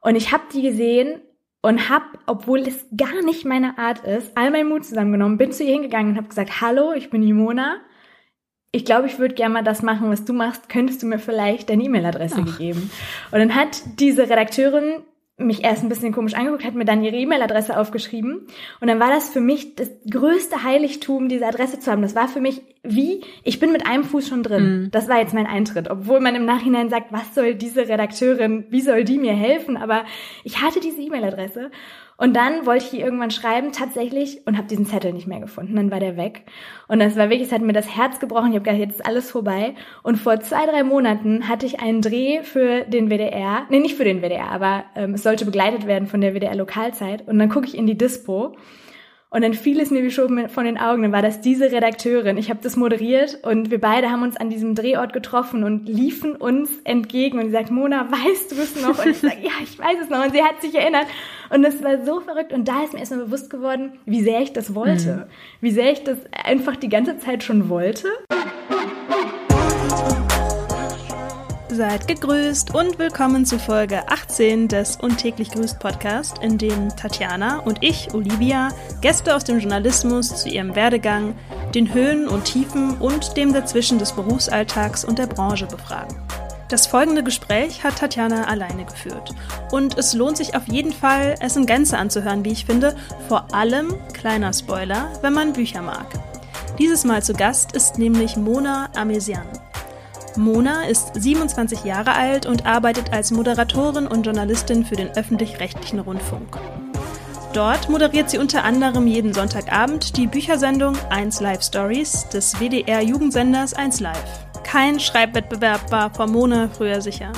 Und ich habe die gesehen und habe, obwohl es gar nicht meine Art ist, all meinen Mut zusammengenommen, bin zu ihr hingegangen und habe gesagt, hallo, ich bin Jimona. Ich glaube, ich würde gerne mal das machen, was du machst. Könntest du mir vielleicht deine E-Mail-Adresse geben? Und dann hat diese Redakteurin mich erst ein bisschen komisch angeguckt, hat mir dann ihre E-Mail-Adresse aufgeschrieben. Und dann war das für mich das größte Heiligtum, diese Adresse zu haben. Das war für mich wie, ich bin mit einem Fuß schon drin. Mhm. Das war jetzt mein Eintritt. Obwohl man im Nachhinein sagt, was soll diese Redakteurin, wie soll die mir helfen? Aber ich hatte diese E-Mail-Adresse. Und dann wollte ich irgendwann schreiben, tatsächlich, und habe diesen Zettel nicht mehr gefunden. Dann war der weg. Und das war wirklich, es hat mir das Herz gebrochen. Ich habe gedacht, jetzt ist alles vorbei. Und vor zwei, drei Monaten hatte ich einen Dreh für den WDR. Nee, nicht für den WDR, aber ähm, es sollte begleitet werden von der WDR Lokalzeit. Und dann gucke ich in die Dispo und dann fiel es mir wie schon von den Augen. Dann war das diese Redakteurin. Ich habe das moderiert und wir beide haben uns an diesem Drehort getroffen und liefen uns entgegen. Und sie sagt, Mona, weißt du es noch? Und ich sage, ja, ich weiß es noch. Und sie hat sich erinnert. Und das war so verrückt. Und da ist mir erstmal bewusst geworden, wie sehr ich das wollte. Mhm. Wie sehr ich das einfach die ganze Zeit schon wollte. Seid gegrüßt und willkommen zu Folge 18 des Untäglich Grüßt Podcast, in dem Tatjana und ich, Olivia, Gäste aus dem Journalismus zu ihrem Werdegang, den Höhen und Tiefen und dem Dazwischen des Berufsalltags und der Branche befragen. Das folgende Gespräch hat Tatjana alleine geführt. Und es lohnt sich auf jeden Fall, es in Gänze anzuhören, wie ich finde. Vor allem, kleiner Spoiler, wenn man Bücher mag. Dieses Mal zu Gast ist nämlich Mona Amesian. Mona ist 27 Jahre alt und arbeitet als Moderatorin und Journalistin für den öffentlich-rechtlichen Rundfunk. Dort moderiert sie unter anderem jeden Sonntagabend die Büchersendung 1 Live Stories des WDR Jugendsenders 1 Live. Kein Schreibwettbewerb war vor Mona früher sicher.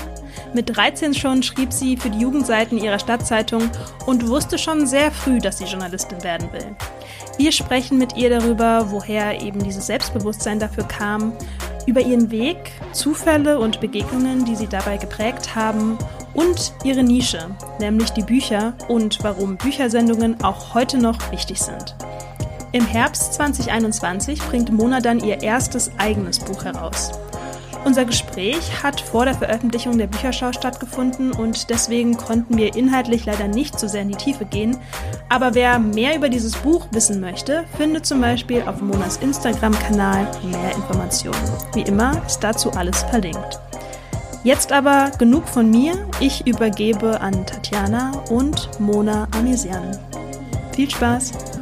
Mit 13 schon schrieb sie für die Jugendseiten ihrer Stadtzeitung und wusste schon sehr früh, dass sie Journalistin werden will. Wir sprechen mit ihr darüber, woher eben dieses Selbstbewusstsein dafür kam, über ihren Weg, Zufälle und Begegnungen, die sie dabei geprägt haben und ihre Nische, nämlich die Bücher und warum Büchersendungen auch heute noch wichtig sind. Im Herbst 2021 bringt Mona dann ihr erstes eigenes Buch heraus. Unser Gespräch hat vor der Veröffentlichung der Bücherschau stattgefunden und deswegen konnten wir inhaltlich leider nicht so sehr in die Tiefe gehen. Aber wer mehr über dieses Buch wissen möchte, findet zum Beispiel auf Monas Instagram-Kanal mehr Informationen. Wie immer ist dazu alles verlinkt. Jetzt aber genug von mir. Ich übergebe an Tatjana und Mona Amesian. Viel Spaß!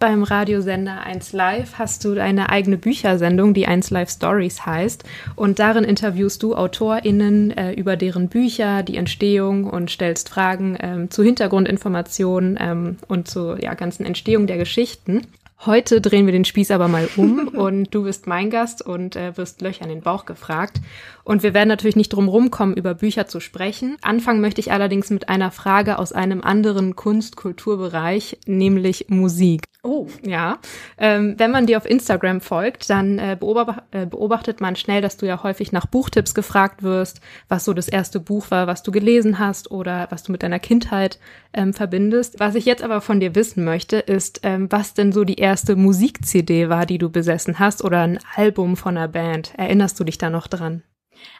Beim Radiosender 1 Live hast du eine eigene Büchersendung, die 1 Live Stories heißt. Und darin interviewst du AutorInnen äh, über deren Bücher, die Entstehung und stellst Fragen ähm, zu Hintergrundinformationen ähm, und zur ja, ganzen Entstehung der Geschichten. Heute drehen wir den Spieß aber mal um und du bist mein Gast und äh, wirst Löcher in den Bauch gefragt. Und wir werden natürlich nicht drum rumkommen, über Bücher zu sprechen. Anfangen möchte ich allerdings mit einer Frage aus einem anderen Kunst-Kulturbereich, nämlich Musik. Oh. Ja. Ähm, wenn man dir auf Instagram folgt, dann äh, beobacht, äh, beobachtet man schnell, dass du ja häufig nach Buchtipps gefragt wirst, was so das erste Buch war, was du gelesen hast oder was du mit deiner Kindheit ähm, verbindest. Was ich jetzt aber von dir wissen möchte, ist, ähm, was denn so die erste Musik-CD war, die du besessen hast oder ein Album von einer Band. Erinnerst du dich da noch dran?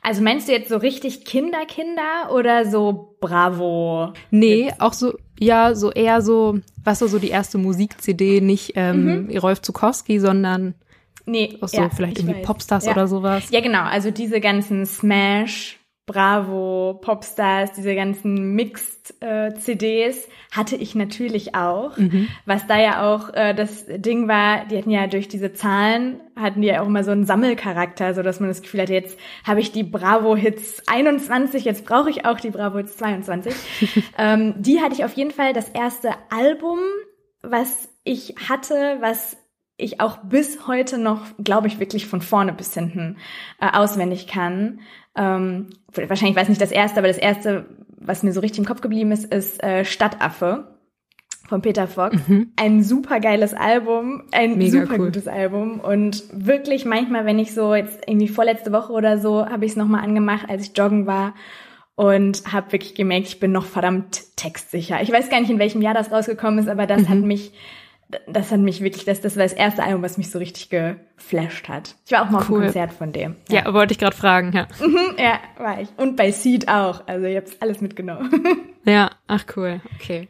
Also meinst du jetzt so richtig Kinderkinder oder so Bravo? Nee, auch so, ja, so eher so, was war so die erste Musik-CD, nicht ähm, mhm. Rolf Zukowski, sondern nee, auch so ja, vielleicht irgendwie weiß. Popstars ja. oder sowas. Ja, genau, also diese ganzen Smash, Bravo, Popstars, diese ganzen Mixed-CDs äh, hatte ich natürlich auch. Mhm. Was da ja auch äh, das Ding war, die hatten ja durch diese Zahlen, hatten die ja auch immer so einen Sammelcharakter, so dass man das Gefühl hatte, jetzt habe ich die Bravo-Hits 21, jetzt brauche ich auch die Bravo-Hits 22. ähm, die hatte ich auf jeden Fall das erste Album, was ich hatte, was ich auch bis heute noch, glaube ich, wirklich von vorne bis hinten äh, auswendig kann. Ähm, wahrscheinlich weiß nicht das erste, aber das erste, was mir so richtig im Kopf geblieben ist, ist äh, Stadtaffe von Peter Fox. Mhm. Ein super geiles Album, ein Mega super cool. gutes Album und wirklich manchmal, wenn ich so jetzt irgendwie vorletzte Woche oder so, habe ich es nochmal angemacht, als ich joggen war und habe wirklich gemerkt, ich bin noch verdammt textsicher. Ich weiß gar nicht, in welchem Jahr das rausgekommen ist, aber das mhm. hat mich das hat mich wirklich, das, das war das erste Album, was mich so richtig geflasht hat. Ich war auch mal cool. auf einem Konzert von dem. Ja, ja wollte ich gerade fragen, ja. Mhm, ja, war ich. Und bei Seed auch. Also ich hab's alles mitgenommen. Ja, ach cool, okay.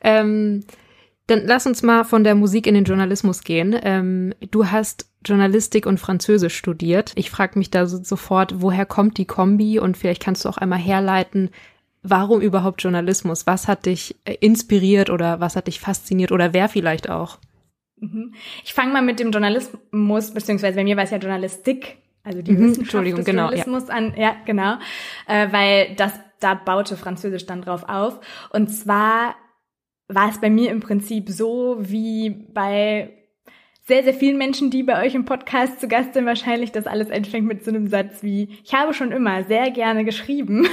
Ähm, dann lass uns mal von der Musik in den Journalismus gehen. Ähm, du hast Journalistik und Französisch studiert. Ich frage mich da so, sofort, woher kommt die Kombi? Und vielleicht kannst du auch einmal herleiten, warum überhaupt Journalismus? Was hat dich äh, inspiriert oder was hat dich fasziniert oder wer vielleicht auch? Mhm. Ich fange mal mit dem Journalismus, beziehungsweise bei mir war es ja Journalistik, also die mhm, Wissenschaft des genau, Journalismus ja. an, ja, genau, äh, weil das, da baute Französisch dann drauf auf. Und zwar war es bei mir im Prinzip so wie bei sehr, sehr vielen Menschen, die bei euch im Podcast zu Gast sind, wahrscheinlich das alles anfängt mit so einem Satz wie, ich habe schon immer sehr gerne geschrieben.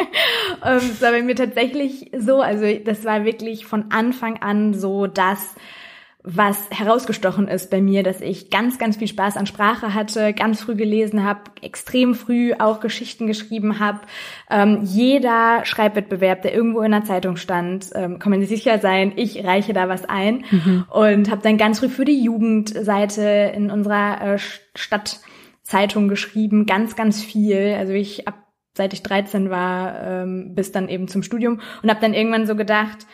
das ähm, war bei mir tatsächlich so, also das war wirklich von Anfang an so, dass was herausgestochen ist bei mir, dass ich ganz, ganz viel Spaß an Sprache hatte, ganz früh gelesen habe, extrem früh auch Geschichten geschrieben habe. Ähm, jeder Schreibwettbewerb, der irgendwo in der Zeitung stand, ähm, kann man sich sicher sein, ich reiche da was ein mhm. und habe dann ganz früh für die Jugendseite in unserer äh, Stadtzeitung geschrieben, ganz, ganz viel. Also ich ab seit ich 13 war, ähm, bis dann eben zum Studium und habe dann irgendwann so gedacht,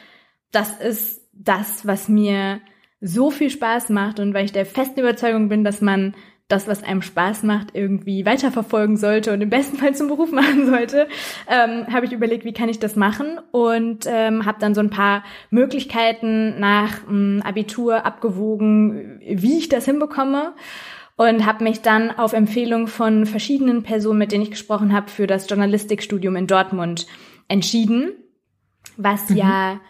das ist das, was mir so viel Spaß macht und weil ich der festen Überzeugung bin, dass man das, was einem Spaß macht, irgendwie weiterverfolgen sollte und im besten Fall zum Beruf machen sollte, ähm, habe ich überlegt, wie kann ich das machen und ähm, habe dann so ein paar Möglichkeiten nach ähm, Abitur abgewogen, wie ich das hinbekomme und habe mich dann auf Empfehlung von verschiedenen Personen, mit denen ich gesprochen habe, für das Journalistikstudium in Dortmund entschieden, was mhm. ja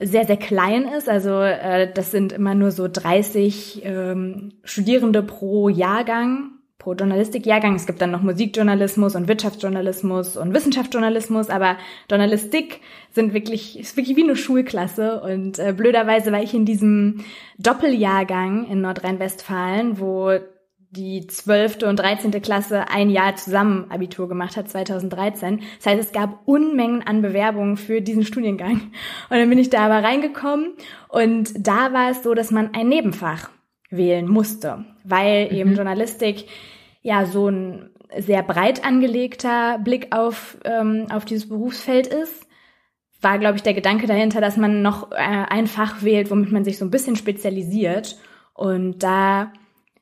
sehr, sehr klein ist. Also äh, das sind immer nur so 30 ähm, Studierende pro Jahrgang, pro Journalistikjahrgang. Es gibt dann noch Musikjournalismus und Wirtschaftsjournalismus und Wissenschaftsjournalismus, aber Journalistik sind wirklich, ist wirklich wie eine Schulklasse. Und äh, blöderweise war ich in diesem Doppeljahrgang in Nordrhein-Westfalen, wo die zwölfte und dreizehnte Klasse ein Jahr zusammen Abitur gemacht hat, 2013. Das heißt, es gab Unmengen an Bewerbungen für diesen Studiengang. Und dann bin ich da aber reingekommen und da war es so, dass man ein Nebenfach wählen musste, weil mhm. eben Journalistik ja so ein sehr breit angelegter Blick auf, ähm, auf dieses Berufsfeld ist war, glaube ich, der Gedanke dahinter, dass man noch äh, ein Fach wählt, womit man sich so ein bisschen spezialisiert. Und da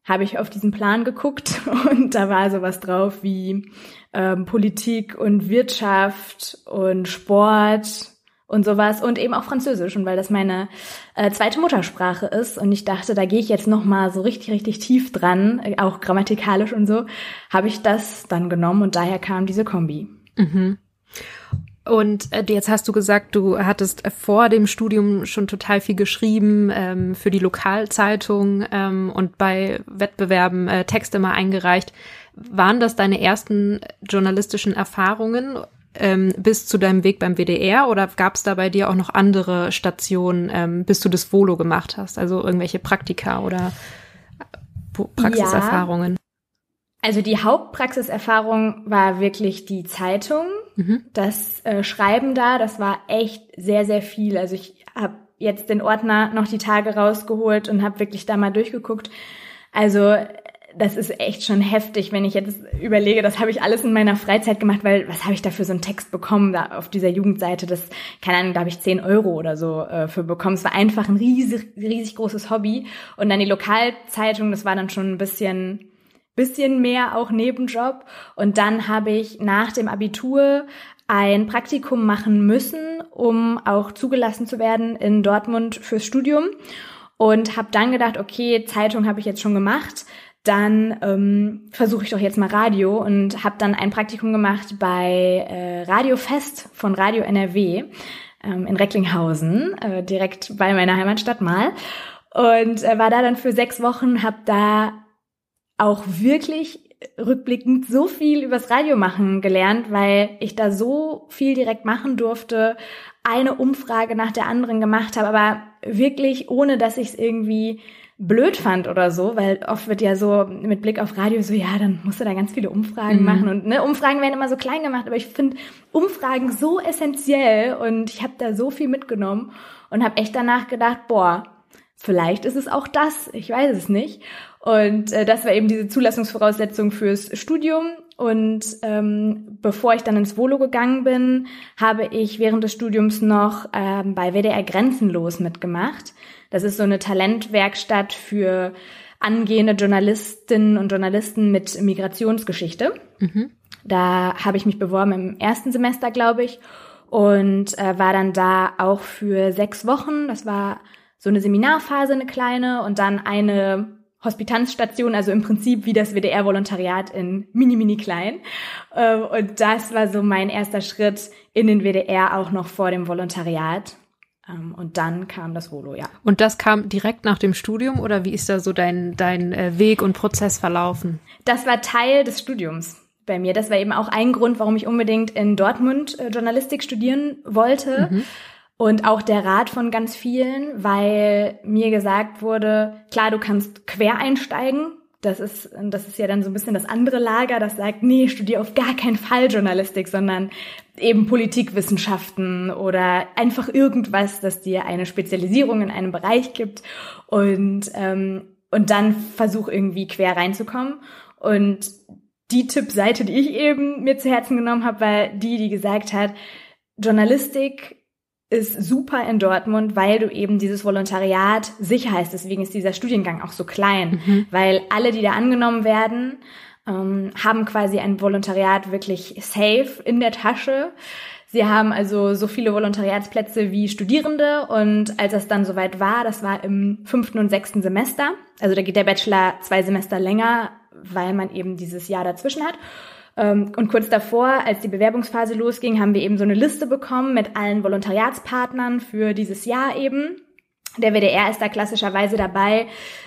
habe ich auf diesen Plan geguckt und da war sowas drauf wie ähm, Politik und Wirtschaft und Sport und sowas und eben auch Französisch und weil das meine äh, zweite Muttersprache ist und ich dachte, da gehe ich jetzt noch mal so richtig richtig tief dran, äh, auch grammatikalisch und so, habe ich das dann genommen und daher kam diese Kombi. Mhm. Und äh, jetzt hast du gesagt, du hattest äh, vor dem Studium schon total viel geschrieben ähm, für die Lokalzeitung ähm, und bei Wettbewerben äh, Texte mal eingereicht. Waren das deine ersten journalistischen Erfahrungen ähm, bis zu deinem Weg beim WDR oder gab es da bei dir auch noch andere Stationen, ähm, bis du das Volo gemacht hast? Also irgendwelche Praktika oder Praxiserfahrungen? Ja. Also die Hauptpraxiserfahrung war wirklich die Zeitung Mhm. Das äh, Schreiben da, das war echt sehr, sehr viel. Also ich habe jetzt den Ordner noch die Tage rausgeholt und habe wirklich da mal durchgeguckt. Also das ist echt schon heftig, wenn ich jetzt überlege, das habe ich alles in meiner Freizeit gemacht, weil was habe ich da für so einen Text bekommen da auf dieser Jugendseite? Das, keine Ahnung, da habe ich 10 Euro oder so äh, für bekommen. Es war einfach ein riesig, riesig großes Hobby. Und dann die Lokalzeitung, das war dann schon ein bisschen bisschen mehr auch Nebenjob. Und dann habe ich nach dem Abitur ein Praktikum machen müssen, um auch zugelassen zu werden in Dortmund fürs Studium. Und habe dann gedacht, okay, Zeitung habe ich jetzt schon gemacht, dann ähm, versuche ich doch jetzt mal Radio und habe dann ein Praktikum gemacht bei äh, Radio Fest von Radio NRW ähm, in Recklinghausen, äh, direkt bei meiner Heimatstadt mal. Und äh, war da dann für sechs Wochen, habe da auch wirklich rückblickend so viel übers Radio machen gelernt, weil ich da so viel direkt machen durfte, eine Umfrage nach der anderen gemacht habe, aber wirklich ohne, dass ich es irgendwie blöd fand oder so, weil oft wird ja so mit Blick auf Radio so, ja, dann musst du da ganz viele Umfragen mhm. machen und ne, Umfragen werden immer so klein gemacht, aber ich finde Umfragen so essentiell und ich habe da so viel mitgenommen und habe echt danach gedacht, boah, vielleicht ist es auch das, ich weiß es nicht. Und äh, das war eben diese Zulassungsvoraussetzung fürs Studium. Und ähm, bevor ich dann ins Volo gegangen bin, habe ich während des Studiums noch ähm, bei WDR Grenzenlos mitgemacht. Das ist so eine Talentwerkstatt für angehende Journalistinnen und Journalisten mit Migrationsgeschichte. Mhm. Da habe ich mich beworben im ersten Semester, glaube ich, und äh, war dann da auch für sechs Wochen. Das war so eine Seminarphase, eine kleine, und dann eine Hospitanzstation, also im Prinzip wie das WDR-Volontariat in mini, mini klein. Ähm, und das war so mein erster Schritt in den WDR, auch noch vor dem Volontariat. Ähm, und dann kam das Volo, ja. Und das kam direkt nach dem Studium oder wie ist da so dein, dein äh, Weg und Prozess verlaufen? Das war Teil des Studiums bei mir. Das war eben auch ein Grund, warum ich unbedingt in Dortmund äh, Journalistik studieren wollte. Mhm. Und auch der Rat von ganz vielen, weil mir gesagt wurde, klar, du kannst quer einsteigen. Das ist, das ist ja dann so ein bisschen das andere Lager, das sagt, nee, studier auf gar keinen Fall Journalistik, sondern eben Politikwissenschaften oder einfach irgendwas, das dir eine Spezialisierung in einem Bereich gibt und, ähm, und dann versuch irgendwie quer reinzukommen. Und die Tippseite, die ich eben mir zu Herzen genommen habe, war die, die gesagt hat, Journalistik ist super in Dortmund, weil du eben dieses Volontariat sicher heißt. Deswegen ist dieser Studiengang auch so klein, mhm. weil alle, die da angenommen werden, ähm, haben quasi ein Volontariat wirklich safe in der Tasche. Sie haben also so viele Volontariatsplätze wie Studierende und als es dann soweit war, das war im fünften und sechsten Semester, also da geht der Bachelor zwei Semester länger, weil man eben dieses Jahr dazwischen hat. Ähm, und kurz davor, als die Bewerbungsphase losging, haben wir eben so eine Liste bekommen mit allen Volontariatspartnern für dieses Jahr eben. Der WDR ist da klassischerweise dabei,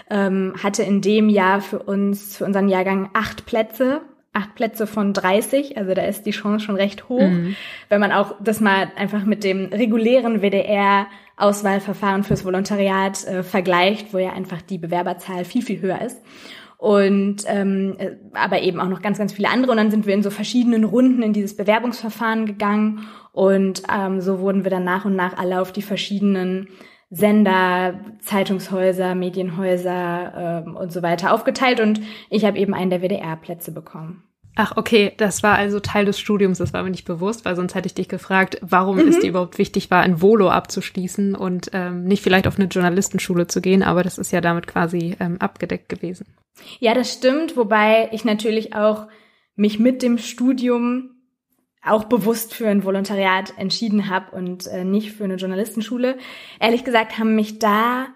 ähm, hatte in dem Jahr für uns, für unseren Jahrgang acht Plätze, acht Plätze von 30, also da ist die Chance schon recht hoch, mhm. wenn man auch das mal einfach mit dem regulären WDR Auswahlverfahren fürs Volontariat äh, vergleicht, wo ja einfach die Bewerberzahl viel, viel höher ist und ähm, äh, aber eben auch noch ganz, ganz viele andere. Und dann sind wir in so verschiedenen Runden in dieses Bewerbungsverfahren gegangen und ähm, so wurden wir dann nach und nach alle auf die verschiedenen Sender, Zeitungshäuser, Medienhäuser ähm, und so weiter aufgeteilt und ich habe eben einen der WDR-Plätze bekommen. Ach, okay, das war also Teil des Studiums, das war mir nicht bewusst, weil sonst hätte ich dich gefragt, warum mhm. es dir überhaupt wichtig war, ein Volo abzuschließen und ähm, nicht vielleicht auf eine Journalistenschule zu gehen, aber das ist ja damit quasi ähm, abgedeckt gewesen. Ja, das stimmt, wobei ich natürlich auch mich mit dem Studium auch bewusst für ein Volontariat entschieden habe und äh, nicht für eine Journalistenschule. Ehrlich gesagt haben mich da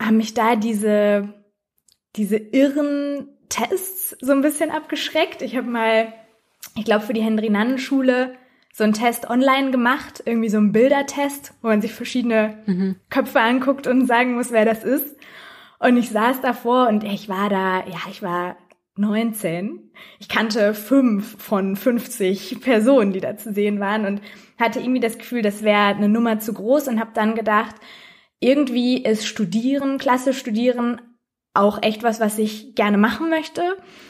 haben mich da diese diese irren Tests so ein bisschen abgeschreckt. Ich habe mal, ich glaube, für die Henry-Nannen-Schule so einen Test online gemacht, irgendwie so einen Bildertest, wo man sich verschiedene mhm. Köpfe anguckt und sagen muss, wer das ist. Und ich saß davor und ich war da, ja, ich war 19. Ich kannte fünf von 50 Personen, die da zu sehen waren und hatte irgendwie das Gefühl, das wäre eine Nummer zu groß und habe dann gedacht, irgendwie ist Studieren, Klasse studieren auch echt was, was ich gerne machen möchte.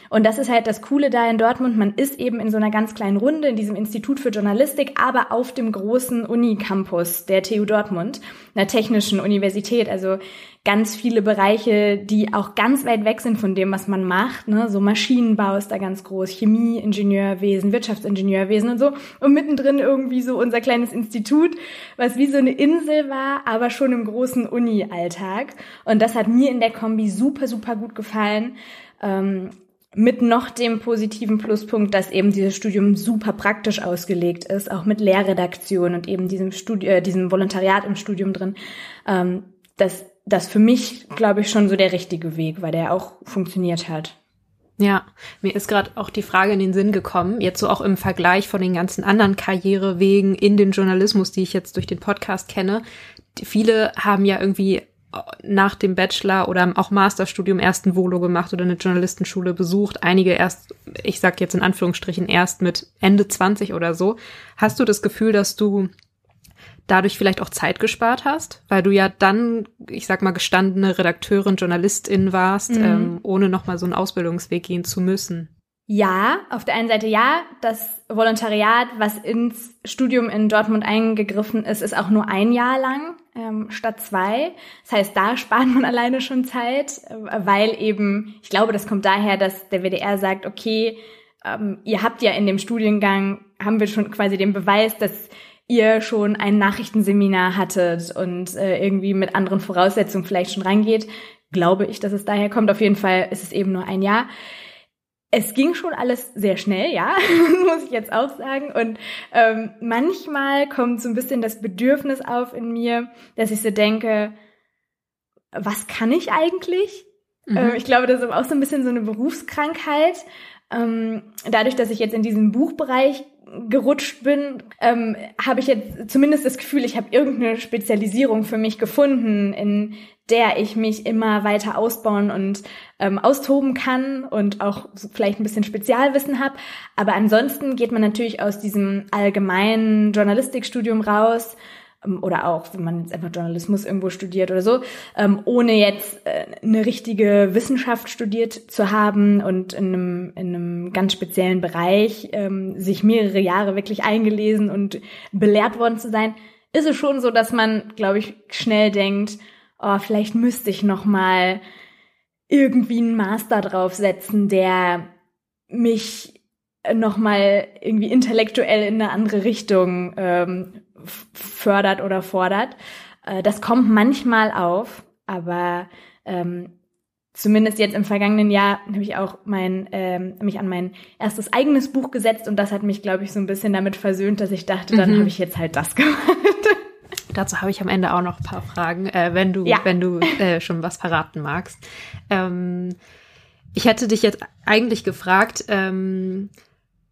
Und das ist halt das Coole da in Dortmund. Man ist eben in so einer ganz kleinen Runde in diesem Institut für Journalistik, aber auf dem großen Unicampus der TU Dortmund, einer technischen Universität. Also ganz viele Bereiche, die auch ganz weit weg sind von dem, was man macht. Ne? So Maschinenbau ist da ganz groß, Chemie, Ingenieurwesen, Wirtschaftsingenieurwesen und so. Und mittendrin irgendwie so unser kleines Institut, was wie so eine Insel war, aber schon im großen Uni-Alltag. Und das hat mir in der Kombi super, super gut gefallen. Ähm, mit noch dem positiven Pluspunkt, dass eben dieses Studium super praktisch ausgelegt ist, auch mit Lehrredaktion und eben diesem Studium, äh, diesem Volontariat im Studium drin. Ähm, das das für mich, glaube ich, schon so der richtige Weg, weil der auch funktioniert hat. Ja, mir ist gerade auch die Frage in den Sinn gekommen, jetzt so auch im Vergleich von den ganzen anderen Karrierewegen in den Journalismus, die ich jetzt durch den Podcast kenne. Viele haben ja irgendwie nach dem Bachelor oder auch Masterstudium erst ein Volo gemacht oder eine Journalistenschule besucht. Einige erst, ich sag jetzt in Anführungsstrichen, erst mit Ende 20 oder so. Hast du das Gefühl, dass du dadurch vielleicht auch Zeit gespart hast, weil du ja dann, ich sag mal, gestandene Redakteurin, Journalistin warst, mhm. ähm, ohne nochmal so einen Ausbildungsweg gehen zu müssen. Ja, auf der einen Seite ja, das Volontariat, was ins Studium in Dortmund eingegriffen ist, ist auch nur ein Jahr lang ähm, statt zwei. Das heißt, da spart man alleine schon Zeit, weil eben, ich glaube, das kommt daher, dass der WDR sagt, okay, ähm, ihr habt ja in dem Studiengang, haben wir schon quasi den Beweis, dass ihr schon ein Nachrichtenseminar hattet und äh, irgendwie mit anderen Voraussetzungen vielleicht schon reingeht. Glaube ich, dass es daher kommt. Auf jeden Fall ist es eben nur ein Jahr es ging schon alles sehr schnell, ja, muss ich jetzt auch sagen. Und ähm, manchmal kommt so ein bisschen das Bedürfnis auf in mir, dass ich so denke, was kann ich eigentlich? Mhm. Ähm, ich glaube, das ist auch so ein bisschen so eine Berufskrankheit. Ähm, dadurch, dass ich jetzt in diesem Buchbereich gerutscht bin, ähm, habe ich jetzt zumindest das Gefühl, ich habe irgendeine Spezialisierung für mich gefunden, in der ich mich immer weiter ausbauen und ähm, austoben kann und auch vielleicht ein bisschen Spezialwissen habe. Aber ansonsten geht man natürlich aus diesem allgemeinen Journalistikstudium raus oder auch, wenn man jetzt einfach Journalismus irgendwo studiert oder so, ähm, ohne jetzt äh, eine richtige Wissenschaft studiert zu haben und in einem, in einem ganz speziellen Bereich ähm, sich mehrere Jahre wirklich eingelesen und belehrt worden zu sein, ist es schon so, dass man, glaube ich, schnell denkt, oh, vielleicht müsste ich noch mal irgendwie einen Master draufsetzen, der mich noch mal irgendwie intellektuell in eine andere Richtung ähm, fördert oder fordert. Äh, das kommt manchmal auf, aber ähm, zumindest jetzt im vergangenen Jahr habe ich auch mein, ähm, mich an mein erstes eigenes Buch gesetzt und das hat mich, glaube ich, so ein bisschen damit versöhnt, dass ich dachte, dann mhm. habe ich jetzt halt das gemacht. Dazu habe ich am Ende auch noch ein paar Fragen, äh, wenn du, ja. wenn du äh, schon was verraten magst. Ähm, ich hätte dich jetzt eigentlich gefragt, ähm,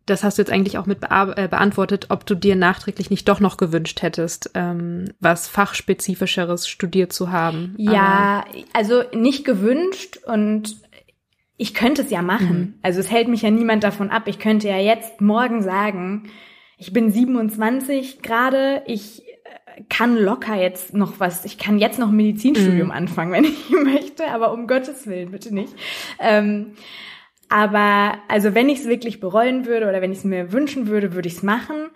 das hast du jetzt eigentlich auch mit äh, beantwortet, ob du dir nachträglich nicht doch noch gewünscht hättest, ähm, was fachspezifischeres studiert zu haben. Ja, Aber also nicht gewünscht und ich könnte es ja machen. Mhm. Also es hält mich ja niemand davon ab. Ich könnte ja jetzt morgen sagen, ich bin 27 gerade, ich kann locker jetzt noch was, ich kann jetzt noch ein Medizinstudium mm. anfangen, wenn ich möchte, aber um Gottes Willen, bitte nicht. Ähm, aber also wenn ich es wirklich bereuen würde oder wenn ich es mir wünschen würde, würde ich es machen.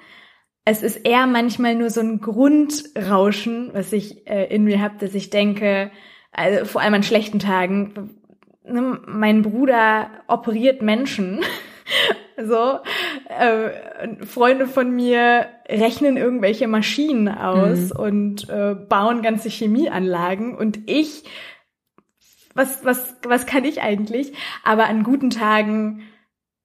Es ist eher manchmal nur so ein Grundrauschen, was ich äh, in mir habe, dass ich denke, also vor allem an schlechten Tagen, ne, mein Bruder operiert Menschen So, äh, Freunde von mir rechnen irgendwelche Maschinen aus mhm. und äh, bauen ganze Chemieanlagen und ich, was, was, was kann ich eigentlich? Aber an guten Tagen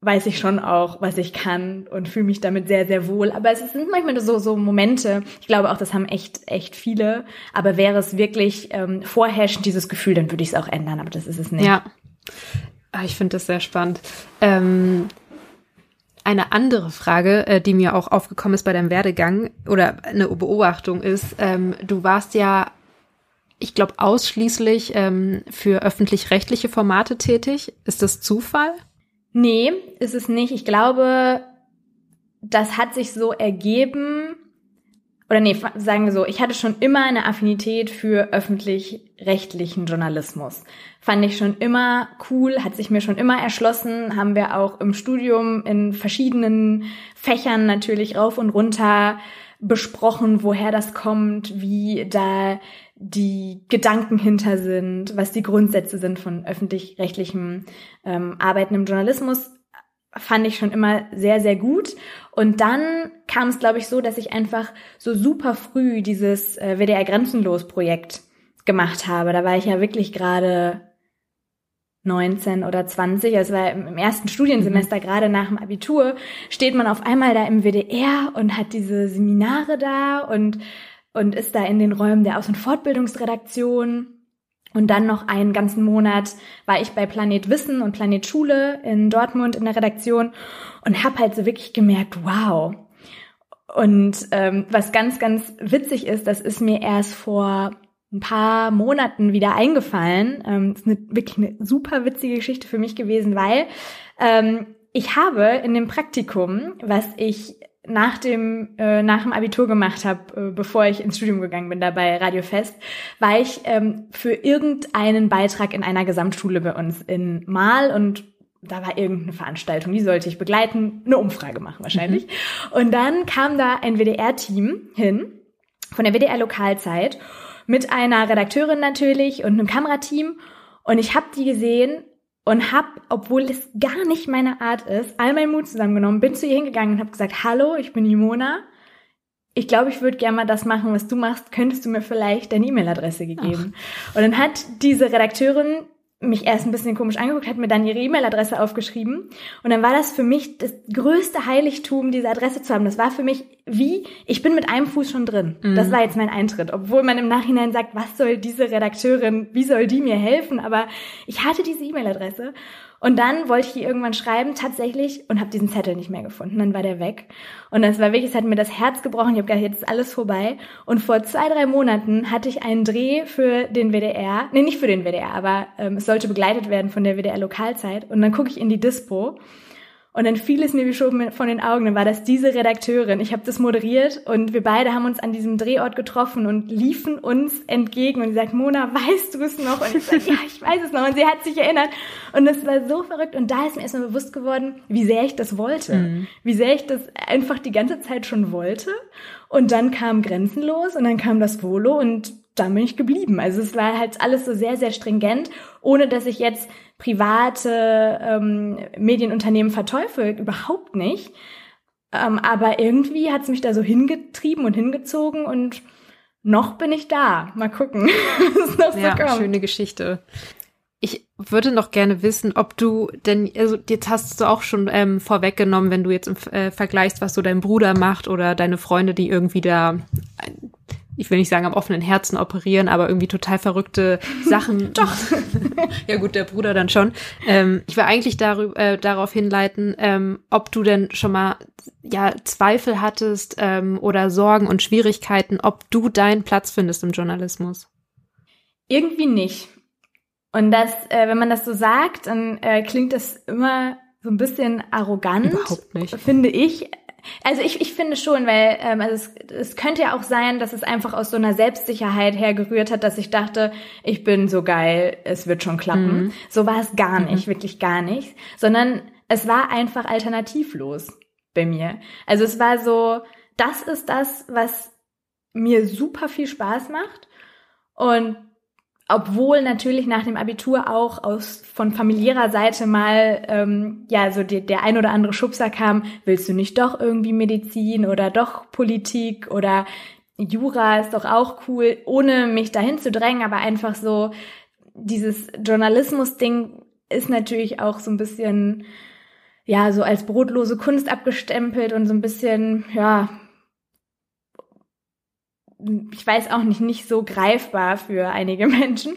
weiß ich schon auch, was ich kann und fühle mich damit sehr, sehr wohl. Aber es sind manchmal so, so Momente, ich glaube auch, das haben echt, echt viele. Aber wäre es wirklich ähm, vorherrschend, dieses Gefühl, dann würde ich es auch ändern, aber das ist es nicht. Ja. Ah, ich finde das sehr spannend. Ähm, eine andere Frage, äh, die mir auch aufgekommen ist bei deinem Werdegang oder eine Beobachtung ist, ähm, du warst ja, ich glaube, ausschließlich ähm, für öffentlich-rechtliche Formate tätig. Ist das Zufall? Nee, ist es nicht. Ich glaube, das hat sich so ergeben, oder nee, sagen wir so, ich hatte schon immer eine Affinität für öffentlich-rechtlichen Journalismus. Fand ich schon immer cool, hat sich mir schon immer erschlossen, haben wir auch im Studium in verschiedenen Fächern natürlich rauf und runter besprochen, woher das kommt, wie da die Gedanken hinter sind, was die Grundsätze sind von öffentlich-rechtlichem ähm, Arbeiten im Journalismus fand ich schon immer sehr, sehr gut. Und dann kam es, glaube ich, so, dass ich einfach so super früh dieses äh, WDR Grenzenlos Projekt gemacht habe. Da war ich ja wirklich gerade 19 oder 20, also war im ersten Studiensemester, mhm. gerade nach dem Abitur, steht man auf einmal da im WDR und hat diese Seminare da und, und ist da in den Räumen der Aus- und Fortbildungsredaktion und dann noch einen ganzen Monat war ich bei Planet Wissen und Planet Schule in Dortmund in der Redaktion und habe halt so wirklich gemerkt, wow. Und ähm, was ganz, ganz witzig ist, das ist mir erst vor ein paar Monaten wieder eingefallen. Ähm, ist eine, wirklich eine super witzige Geschichte für mich gewesen, weil ähm, ich habe in dem Praktikum, was ich nach dem äh, nach dem Abitur gemacht habe, äh, bevor ich ins Studium gegangen bin, da bei Radio Fest, war ich ähm, für irgendeinen Beitrag in einer Gesamtschule bei uns in Mal und da war irgendeine Veranstaltung, die sollte ich begleiten, eine Umfrage machen wahrscheinlich. Mhm. Und dann kam da ein WDR-Team hin, von der WDR Lokalzeit, mit einer Redakteurin natürlich und einem Kamerateam. Und ich habe die gesehen und hab, obwohl es gar nicht meine Art ist, all meinen Mut zusammengenommen, bin zu ihr hingegangen und habe gesagt, hallo, ich bin Imona. Ich glaube, ich würde gerne mal das machen, was du machst. Könntest du mir vielleicht deine E-Mail-Adresse gegeben? Ach. Und dann hat diese Redakteurin mich erst ein bisschen komisch angeguckt, hat mir dann ihre E-Mail-Adresse aufgeschrieben. Und dann war das für mich das größte Heiligtum, diese Adresse zu haben. Das war für mich wie, ich bin mit einem Fuß schon drin. Mhm. Das war jetzt mein Eintritt. Obwohl man im Nachhinein sagt, was soll diese Redakteurin, wie soll die mir helfen? Aber ich hatte diese E-Mail-Adresse. Und dann wollte ich irgendwann schreiben, tatsächlich, und habe diesen Zettel nicht mehr gefunden. Dann war der weg. Und das war wirklich, es hat mir das Herz gebrochen. Ich habe gedacht, jetzt ist alles vorbei. Und vor zwei, drei Monaten hatte ich einen Dreh für den WDR. Nee, nicht für den WDR, aber ähm, es sollte begleitet werden von der WDR Lokalzeit. Und dann gucke ich in die Dispo und dann fiel es mir wie schon von den Augen. Dann war das diese Redakteurin. Ich habe das moderiert und wir beide haben uns an diesem Drehort getroffen und liefen uns entgegen. Und sie sagt, Mona, weißt du es noch? Und ich sage, ja, ich weiß es noch. Und sie hat sich erinnert. Und es war so verrückt. Und da ist mir erstmal bewusst geworden, wie sehr ich das wollte. Mhm. Wie sehr ich das einfach die ganze Zeit schon wollte. Und dann kam Grenzenlos und dann kam das Volo und dann bin ich geblieben. Also es war halt alles so sehr, sehr stringent, ohne dass ich jetzt private ähm, Medienunternehmen verteufelt, überhaupt nicht. Ähm, aber irgendwie hat es mich da so hingetrieben und hingezogen und noch bin ich da. Mal gucken. was noch ja, so kommt. schöne Geschichte. Ich würde noch gerne wissen, ob du denn, also jetzt hast du auch schon ähm, vorweggenommen, wenn du jetzt im, äh, vergleichst, was so dein Bruder macht oder deine Freunde, die irgendwie da ich will nicht sagen am offenen Herzen operieren, aber irgendwie total verrückte Sachen. Doch. ja gut, der Bruder dann schon. Ähm, ich will eigentlich darüber, äh, darauf hinleiten, ähm, ob du denn schon mal ja Zweifel hattest ähm, oder Sorgen und Schwierigkeiten, ob du deinen Platz findest im Journalismus. Irgendwie nicht. Und das, äh, wenn man das so sagt, dann äh, klingt das immer so ein bisschen arrogant. Überhaupt nicht. Finde ich. Also ich, ich finde schon, weil ähm, also es, es könnte ja auch sein, dass es einfach aus so einer Selbstsicherheit hergerührt hat, dass ich dachte, ich bin so geil, es wird schon klappen. Mhm. So war es gar nicht, mhm. wirklich gar nicht. Sondern es war einfach alternativlos bei mir. Also es war so, das ist das, was mir super viel Spaß macht. Und obwohl natürlich nach dem Abitur auch aus von familiärer Seite mal ähm, ja so die, der ein oder andere Schubser kam, willst du nicht doch irgendwie Medizin oder doch Politik oder Jura ist doch auch cool, ohne mich dahin zu drängen, aber einfach so dieses Journalismus-Ding ist natürlich auch so ein bisschen ja so als brotlose Kunst abgestempelt und so ein bisschen ja ich weiß auch nicht, nicht so greifbar für einige Menschen.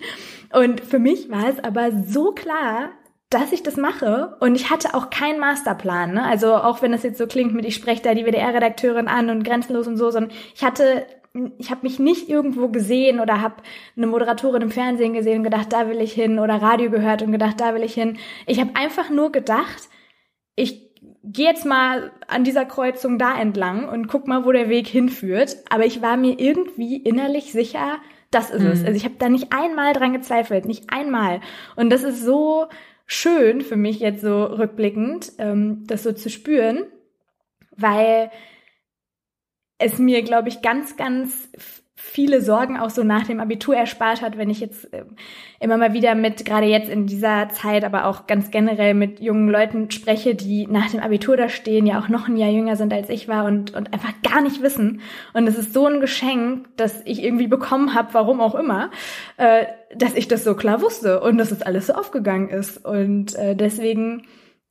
Und für mich war es aber so klar, dass ich das mache und ich hatte auch keinen Masterplan. Ne? Also auch wenn das jetzt so klingt mit, ich spreche da die WDR-Redakteurin an und grenzenlos und so, sondern ich hatte, ich habe mich nicht irgendwo gesehen oder habe eine Moderatorin im Fernsehen gesehen und gedacht, da will ich hin oder Radio gehört und gedacht, da will ich hin. Ich habe einfach nur gedacht, ich geh jetzt mal an dieser Kreuzung da entlang und guck mal, wo der Weg hinführt. Aber ich war mir irgendwie innerlich sicher, das ist mhm. es. Also ich habe da nicht einmal dran gezweifelt, nicht einmal. Und das ist so schön für mich jetzt so rückblickend, ähm, das so zu spüren, weil es mir, glaube ich, ganz, ganz viele Sorgen auch so nach dem Abitur erspart hat, wenn ich jetzt äh, immer mal wieder mit, gerade jetzt in dieser Zeit, aber auch ganz generell mit jungen Leuten spreche, die nach dem Abitur da stehen, ja auch noch ein Jahr jünger sind als ich war und, und einfach gar nicht wissen. Und es ist so ein Geschenk, das ich irgendwie bekommen habe, warum auch immer, äh, dass ich das so klar wusste und dass es alles so aufgegangen ist. Und äh, deswegen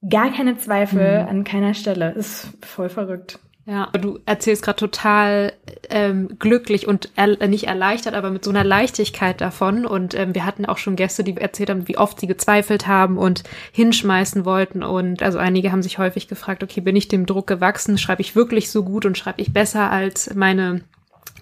gar keine Zweifel mhm. an keiner Stelle. Ist voll verrückt. Ja, du erzählst gerade total ähm, glücklich und er, äh, nicht erleichtert, aber mit so einer Leichtigkeit davon. Und ähm, wir hatten auch schon Gäste, die erzählt haben, wie oft sie gezweifelt haben und hinschmeißen wollten. Und also einige haben sich häufig gefragt, okay, bin ich dem Druck gewachsen? Schreibe ich wirklich so gut und schreibe ich besser als meine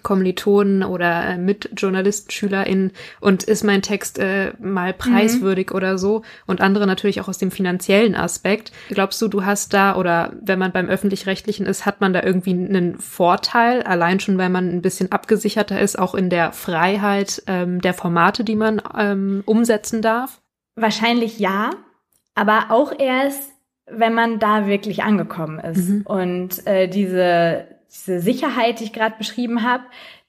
Kommilitonen oder äh, MitjournalistenschülerInnen und ist mein Text äh, mal mhm. preiswürdig mhm. oder so und andere natürlich auch aus dem finanziellen Aspekt. Glaubst du, du hast da oder wenn man beim öffentlich-rechtlichen ist, hat man da irgendwie einen Vorteil, allein schon, weil man ein bisschen abgesicherter ist, auch in der Freiheit ähm, der Formate, die man ähm, umsetzen darf? Wahrscheinlich ja. aber auch erst, wenn man da wirklich angekommen ist. Mhm. Und äh, diese, diese Sicherheit, die ich gerade beschrieben habe,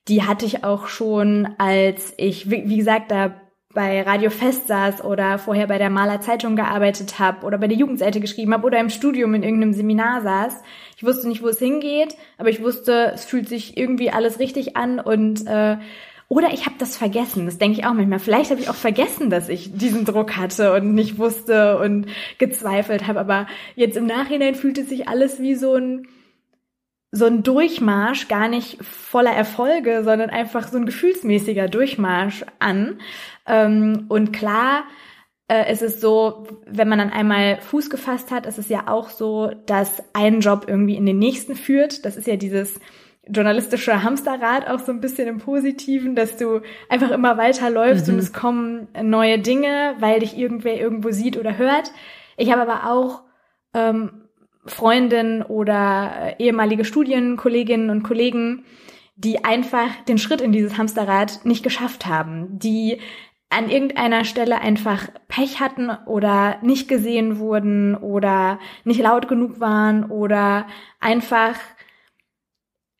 die hatte ich auch schon, als ich, wie, gesagt, da bei Radio Fest saß oder vorher bei der Maler Zeitung gearbeitet habe oder bei der Jugendseite geschrieben habe oder im Studium in irgendeinem Seminar saß. Ich wusste nicht, wo es hingeht, aber ich wusste, es fühlt sich irgendwie alles richtig an und äh, oder ich habe das vergessen. Das denke ich auch manchmal. Vielleicht habe ich auch vergessen, dass ich diesen Druck hatte und nicht wusste und gezweifelt habe. Aber jetzt im Nachhinein fühlt es sich alles wie so ein so ein Durchmarsch, gar nicht voller Erfolge, sondern einfach so ein gefühlsmäßiger Durchmarsch an. Ähm, und klar, äh, ist es so, wenn man dann einmal Fuß gefasst hat, ist es ja auch so, dass ein Job irgendwie in den nächsten führt. Das ist ja dieses journalistische Hamsterrad auch so ein bisschen im Positiven, dass du einfach immer weiterläufst mhm. und es kommen neue Dinge, weil dich irgendwer irgendwo sieht oder hört. Ich habe aber auch ähm, Freundinnen oder äh, ehemalige Studienkolleginnen und Kollegen, die einfach den Schritt in dieses Hamsterrad nicht geschafft haben, die an irgendeiner Stelle einfach Pech hatten oder nicht gesehen wurden oder nicht laut genug waren oder einfach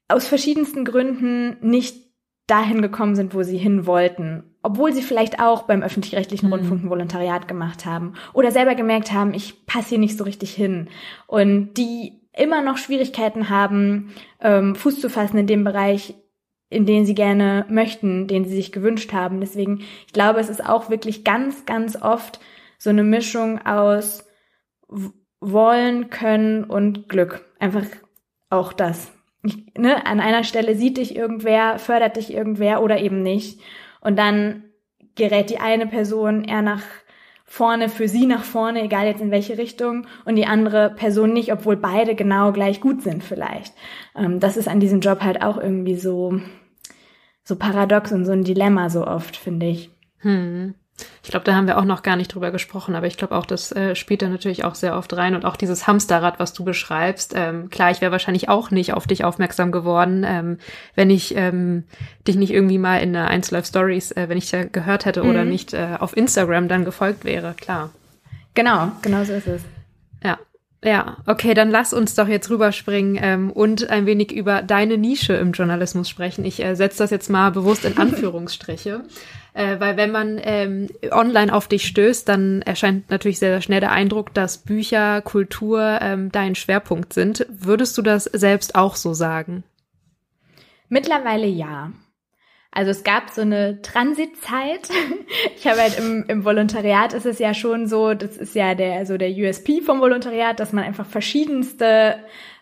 aus verschiedensten Gründen nicht dahin gekommen sind, wo sie hin wollten. Obwohl sie vielleicht auch beim öffentlich-rechtlichen mhm. Rundfunk ein Volontariat gemacht haben oder selber gemerkt haben, ich passe hier nicht so richtig hin. Und die immer noch Schwierigkeiten haben, ähm, Fuß zu fassen in dem Bereich, in den sie gerne möchten, den sie sich gewünscht haben. Deswegen, ich glaube, es ist auch wirklich ganz, ganz oft so eine Mischung aus wollen, können und Glück. Einfach auch das ich, ne, an einer Stelle sieht dich irgendwer, fördert dich irgendwer oder eben nicht. Und dann gerät die eine Person eher nach vorne, für sie nach vorne, egal jetzt in welche Richtung, und die andere Person nicht, obwohl beide genau gleich gut sind vielleicht. Ähm, das ist an diesem Job halt auch irgendwie so, so paradox und so ein Dilemma so oft, finde ich. Hm. Ich glaube, da haben wir auch noch gar nicht drüber gesprochen, aber ich glaube auch, das äh, spielt da natürlich auch sehr oft rein und auch dieses Hamsterrad, was du beschreibst. Ähm, klar, ich wäre wahrscheinlich auch nicht auf dich aufmerksam geworden, ähm, wenn ich ähm, dich nicht irgendwie mal in der 1 Live Stories, äh, wenn ich da gehört hätte mhm. oder nicht äh, auf Instagram dann gefolgt wäre, klar. Genau, genau so ist es. Ja. Okay, dann lass uns doch jetzt rüberspringen ähm, und ein wenig über deine Nische im Journalismus sprechen. Ich äh, setze das jetzt mal bewusst in Anführungsstriche. Äh, weil wenn man ähm, online auf dich stößt, dann erscheint natürlich sehr, sehr schnell der Eindruck, dass Bücher, Kultur ähm, dein Schwerpunkt sind. Würdest du das selbst auch so sagen? Mittlerweile ja. Also es gab so eine Transitzeit. Ich habe halt im, im Volontariat ist es ja schon so, das ist ja der so der USP vom Volontariat, dass man einfach verschiedenste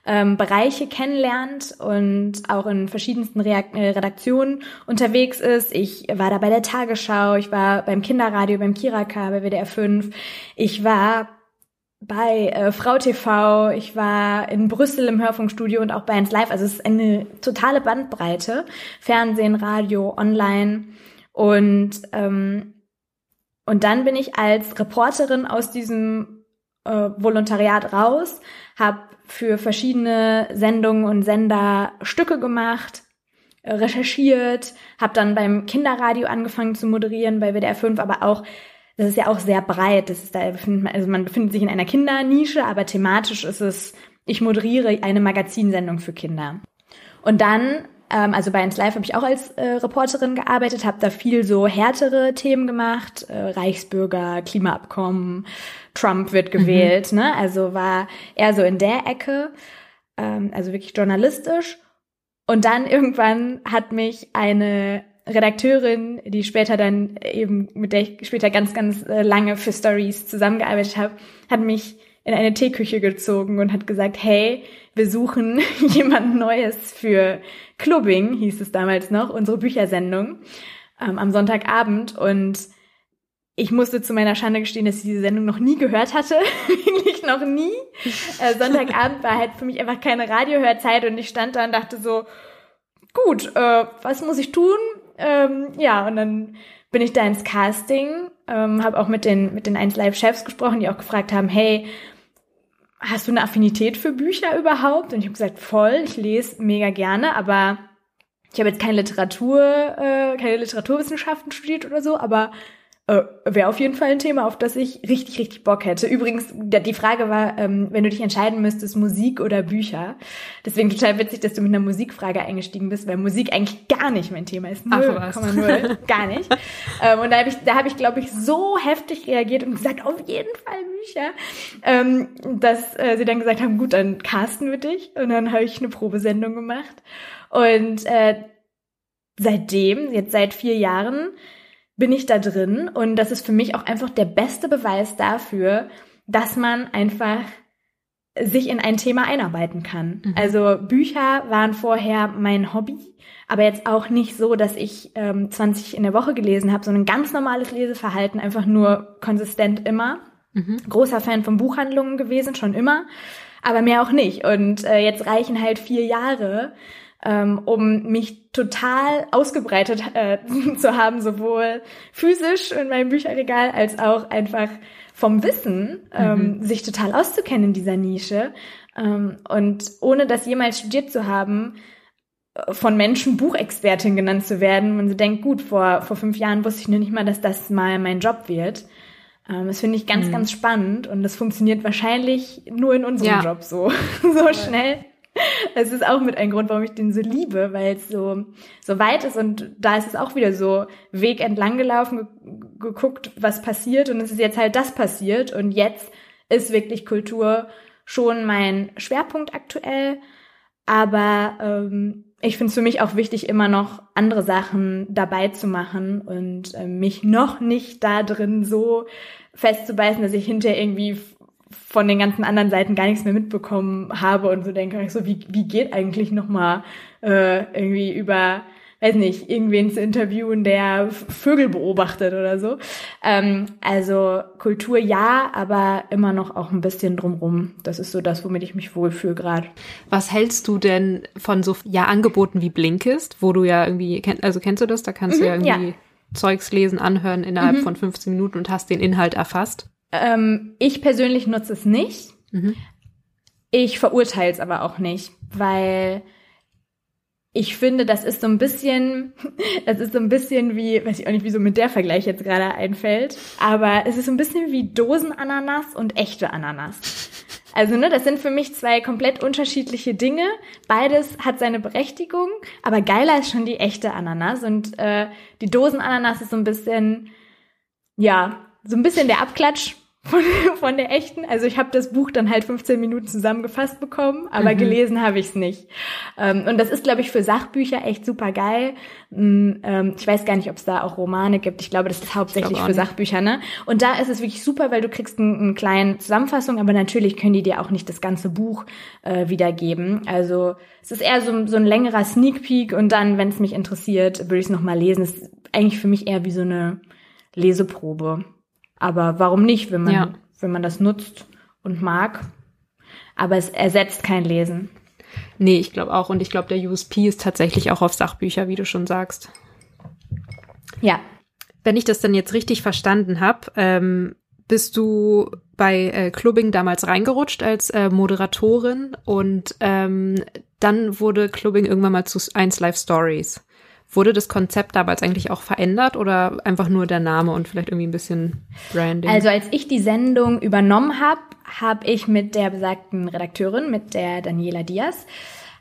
ähm, Bereiche kennenlernt und auch in verschiedensten Reak äh, Redaktionen unterwegs ist. Ich war da bei der Tagesschau, ich war beim Kinderradio, beim Kiraka, bei WDR 5. Ich war bei äh, Frau TV, ich war in Brüssel im Hörfunkstudio und auch bei 1 Live. Also es ist eine totale Bandbreite. Fernsehen, Radio, online. Und, ähm, und dann bin ich als Reporterin aus diesem äh, Volontariat raus, habe für verschiedene Sendungen und Sender Stücke gemacht, äh, recherchiert, habe dann beim Kinderradio angefangen zu moderieren bei WDR 5, aber auch das ist ja auch sehr breit. Das ist da also man befindet sich in einer Kindernische, aber thematisch ist es, ich moderiere eine Magazinsendung für Kinder. Und dann ähm, also bei 1 Live habe ich auch als äh, Reporterin gearbeitet, habe da viel so härtere Themen gemacht, äh, Reichsbürger, Klimaabkommen, Trump wird mhm. gewählt, mhm. ne? Also war eher so in der Ecke, ähm, also wirklich journalistisch. Und dann irgendwann hat mich eine Redakteurin, die später dann eben, mit der ich später ganz, ganz äh, lange für Stories zusammengearbeitet habe, hat mich in eine Teeküche gezogen und hat gesagt, hey, wir suchen jemand Neues für Clubbing, hieß es damals noch, unsere Büchersendung ähm, am Sonntagabend. Und ich musste zu meiner Schande gestehen, dass ich diese Sendung noch nie gehört hatte. Wirklich noch nie. Äh, Sonntagabend war halt für mich einfach keine Radiohörzeit und ich stand da und dachte so, gut, äh, was muss ich tun? Ähm, ja, und dann bin ich da ins Casting, ähm, habe auch mit den, mit den 1 Live-Chefs gesprochen, die auch gefragt haben, hey, hast du eine Affinität für Bücher überhaupt? Und ich habe gesagt, voll, ich lese mega gerne, aber ich habe jetzt keine Literatur, äh, keine Literaturwissenschaften studiert oder so, aber äh, wäre auf jeden Fall ein Thema, auf das ich richtig, richtig Bock hätte. Übrigens, die Frage war, ähm, wenn du dich entscheiden müsstest, Musik oder Bücher. Deswegen total witzig, dass du mit einer Musikfrage eingestiegen bist, weil Musik eigentlich gar nicht mein Thema ist. 0,0. gar nicht. ähm, und da habe ich, da habe ich, glaube ich, so heftig reagiert und gesagt, auf jeden Fall Bücher, ähm, dass äh, sie dann gesagt haben, gut, dann casten wir dich. Und dann habe ich eine Probesendung gemacht. Und äh, seitdem, jetzt seit vier Jahren, bin ich da drin und das ist für mich auch einfach der beste Beweis dafür, dass man einfach sich in ein Thema einarbeiten kann. Mhm. Also Bücher waren vorher mein Hobby, aber jetzt auch nicht so, dass ich ähm, 20 in der Woche gelesen habe, sondern ein ganz normales Leseverhalten, einfach nur konsistent immer. Mhm. Großer Fan von Buchhandlungen gewesen, schon immer, aber mehr auch nicht. Und äh, jetzt reichen halt vier Jahre, ähm, um mich total ausgebreitet äh, zu haben, sowohl physisch in meinem Bücherregal als auch einfach vom Wissen, ähm, mhm. sich total auszukennen in dieser Nische. Ähm, und ohne das jemals studiert zu haben, äh, von Menschen Buchexpertin genannt zu werden. Man so denkt, gut, vor, vor fünf Jahren wusste ich nur nicht mal, dass das mal mein Job wird. Ähm, das finde ich ganz, mhm. ganz spannend und das funktioniert wahrscheinlich nur in unserem ja. Job so, so schnell. Es ist auch mit ein Grund, warum ich den so liebe, weil es so, so weit ist und da ist es auch wieder so Weg entlang gelaufen, geguckt, was passiert und es ist jetzt halt das passiert und jetzt ist wirklich Kultur schon mein Schwerpunkt aktuell, aber ähm, ich finde es für mich auch wichtig, immer noch andere Sachen dabei zu machen und äh, mich noch nicht da drin so festzubeißen, dass ich hinterher irgendwie von den ganzen anderen Seiten gar nichts mehr mitbekommen habe und so denke ich so, wie, wie geht eigentlich nochmal äh, irgendwie über, weiß nicht, irgendwen zu interviewen, der Vögel beobachtet oder so. Ähm, also Kultur ja, aber immer noch auch ein bisschen drumrum. Das ist so das, womit ich mich wohlfühle gerade. Was hältst du denn von so ja Angeboten wie Blinkist, wo du ja irgendwie, also kennst du das? Da kannst mhm, du ja irgendwie ja. Zeugs lesen, anhören innerhalb mhm. von 15 Minuten und hast den Inhalt erfasst. Ähm, ich persönlich nutze es nicht. Mhm. Ich verurteile es aber auch nicht, weil ich finde, das ist so ein bisschen, das ist so ein bisschen wie, weiß ich auch nicht, wie so mit der Vergleich jetzt gerade einfällt, aber es ist so ein bisschen wie Dosenananas und echte Ananas. Also, ne, das sind für mich zwei komplett unterschiedliche Dinge. Beides hat seine Berechtigung, aber geiler ist schon die echte Ananas und äh, die Dosenananas ist so ein bisschen, ja, so ein bisschen der Abklatsch von, von der echten. Also ich habe das Buch dann halt 15 Minuten zusammengefasst bekommen, aber mhm. gelesen habe ich es nicht. Ähm, und das ist, glaube ich, für Sachbücher echt super geil. Mm, ähm, ich weiß gar nicht, ob es da auch Romane gibt. Ich glaube, das ist hauptsächlich für Sachbücher. Ne? Und da ist es wirklich super, weil du kriegst eine ein kleine Zusammenfassung, aber natürlich können die dir auch nicht das ganze Buch äh, wiedergeben. Also es ist eher so, so ein längerer Sneak Peek und dann, wenn es mich interessiert, würde ich es nochmal lesen. Es ist eigentlich für mich eher wie so eine Leseprobe. Aber warum nicht, wenn man, ja. wenn man das nutzt und mag? Aber es ersetzt kein Lesen. Nee, ich glaube auch. Und ich glaube, der USP ist tatsächlich auch auf Sachbücher, wie du schon sagst. Ja. Wenn ich das dann jetzt richtig verstanden habe, ähm, bist du bei äh, Clubbing damals reingerutscht als äh, Moderatorin und ähm, dann wurde Clubbing irgendwann mal zu 1 Live Stories. Wurde das Konzept damals eigentlich auch verändert oder einfach nur der Name und vielleicht irgendwie ein bisschen Branding? Also als ich die Sendung übernommen habe, habe ich mit der besagten Redakteurin, mit der Daniela Diaz,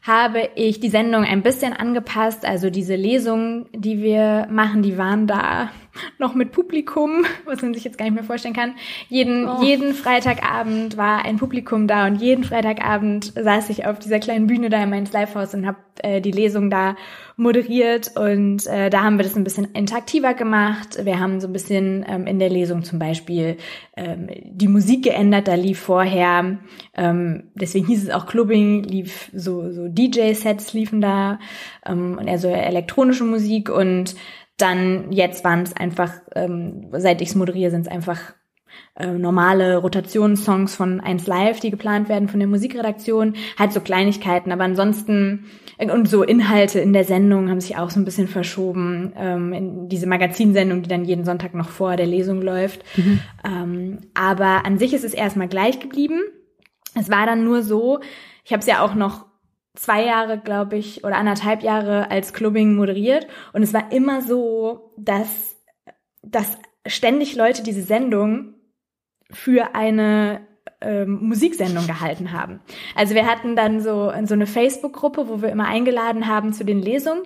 habe ich die Sendung ein bisschen angepasst. Also diese Lesungen, die wir machen, die waren da noch mit Publikum, was man sich jetzt gar nicht mehr vorstellen kann. Jeden, oh. jeden Freitagabend war ein Publikum da und jeden Freitagabend saß ich auf dieser kleinen Bühne da in meinem Livehaus und habe äh, die Lesung da moderiert und äh, da haben wir das ein bisschen interaktiver gemacht. Wir haben so ein bisschen ähm, in der Lesung zum Beispiel ähm, die Musik geändert. Da lief vorher, ähm, deswegen hieß es auch Clubbing, lief so, so DJ-Sets liefen da ähm, und eher so elektronische Musik und dann jetzt waren es einfach, ähm, seit ich es moderiere, sind es einfach äh, normale Rotationssongs von 1 Live, die geplant werden von der Musikredaktion, halt so Kleinigkeiten, aber ansonsten äh, und so Inhalte in der Sendung haben sich auch so ein bisschen verschoben, ähm, in diese Magazinsendung, die dann jeden Sonntag noch vor der Lesung läuft. Mhm. Ähm, aber an sich ist es erstmal gleich geblieben. Es war dann nur so, ich habe es ja auch noch zwei Jahre, glaube ich, oder anderthalb Jahre als Clubbing moderiert und es war immer so, dass, dass ständig Leute diese Sendung für eine ähm, Musiksendung gehalten haben. Also wir hatten dann so, so eine Facebook-Gruppe, wo wir immer eingeladen haben zu den Lesungen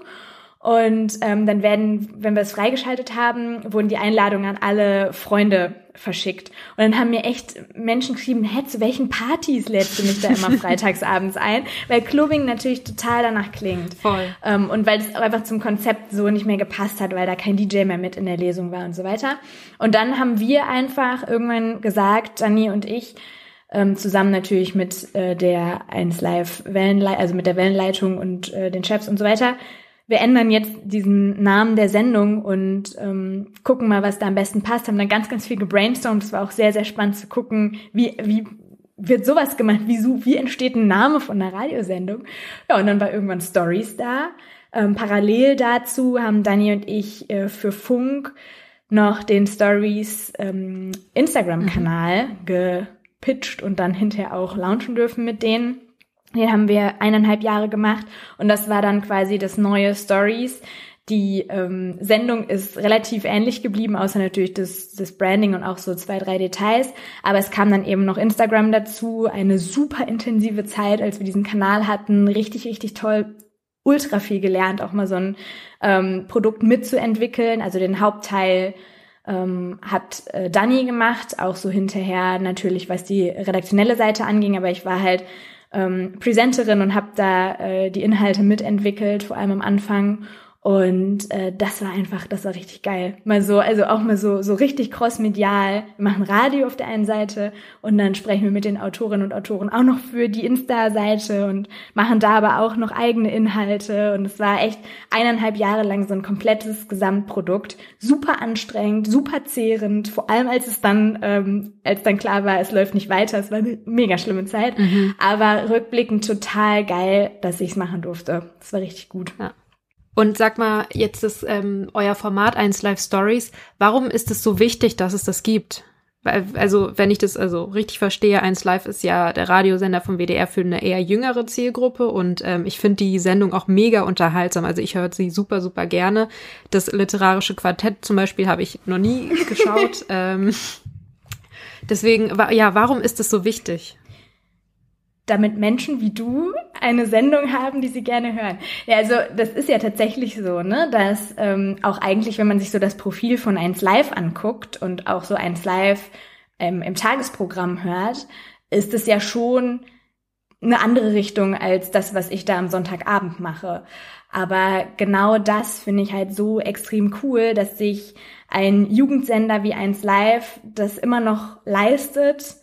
und ähm, dann werden, wenn wir es freigeschaltet haben, wurden die Einladungen an alle Freunde verschickt. Und dann haben mir echt Menschen geschrieben, hä, zu welchen Partys lädst du mich da immer freitagsabends ein? Weil Clubbing natürlich total danach klingt. Voll. Ähm, und weil es auch einfach zum Konzept so nicht mehr gepasst hat, weil da kein DJ mehr mit in der Lesung war und so weiter. Und dann haben wir einfach irgendwann gesagt, Dani und ich, ähm, zusammen natürlich mit äh, der 1 Live Wellenleitung, also mit der Wellenleitung und äh, den Chefs und so weiter, wir ändern jetzt diesen Namen der Sendung und ähm, gucken mal, was da am besten passt. Haben dann ganz, ganz viel gebrainstormt. Es war auch sehr, sehr spannend zu gucken, wie, wie wird sowas gemacht? Wie, wie entsteht ein Name von einer Radiosendung? Ja, und dann war irgendwann Stories da. Ähm, parallel dazu haben Dani und ich äh, für Funk noch den Stories ähm, Instagram-Kanal mhm. gepitcht und dann hinterher auch launchen dürfen mit denen. Den haben wir eineinhalb Jahre gemacht und das war dann quasi das neue Stories. Die ähm, Sendung ist relativ ähnlich geblieben, außer natürlich das, das Branding und auch so zwei, drei Details. Aber es kam dann eben noch Instagram dazu, eine super intensive Zeit, als wir diesen Kanal hatten, richtig, richtig toll, ultra viel gelernt, auch mal so ein ähm, Produkt mitzuentwickeln. Also den Hauptteil ähm, hat äh, Dani gemacht, auch so hinterher natürlich, was die redaktionelle Seite anging, aber ich war halt ähm, Presenterin und habe da äh, die Inhalte mitentwickelt, vor allem am Anfang. Und äh, das war einfach, das war richtig geil. Mal so, also auch mal so, so richtig crossmedial. Wir machen Radio auf der einen Seite und dann sprechen wir mit den Autorinnen und Autoren auch noch für die Insta-Seite und machen da aber auch noch eigene Inhalte. Und es war echt eineinhalb Jahre lang so ein komplettes Gesamtprodukt. Super anstrengend, super zehrend, vor allem als es dann, ähm, als dann klar war, es läuft nicht weiter. Es war eine mega schlimme Zeit. Mhm. Aber rückblickend total geil, dass ich es machen durfte. Es war richtig gut. Ja. Und sag mal, jetzt ist ähm, euer Format 1 Live Stories. Warum ist es so wichtig, dass es das gibt? Weil, also, wenn ich das also richtig verstehe, 1 Live ist ja der Radiosender vom WDR für eine eher jüngere Zielgruppe und ähm, ich finde die Sendung auch mega unterhaltsam. Also ich höre sie super, super gerne. Das literarische Quartett zum Beispiel habe ich noch nie geschaut. ähm, deswegen, ja, warum ist es so wichtig? Damit Menschen wie du eine Sendung haben, die sie gerne hören. Ja, also das ist ja tatsächlich so, ne, dass ähm, auch eigentlich, wenn man sich so das Profil von 1 Live anguckt und auch so 1 Live ähm, im Tagesprogramm hört, ist es ja schon eine andere Richtung als das, was ich da am Sonntagabend mache. Aber genau das finde ich halt so extrem cool, dass sich ein Jugendsender wie 1 Live das immer noch leistet,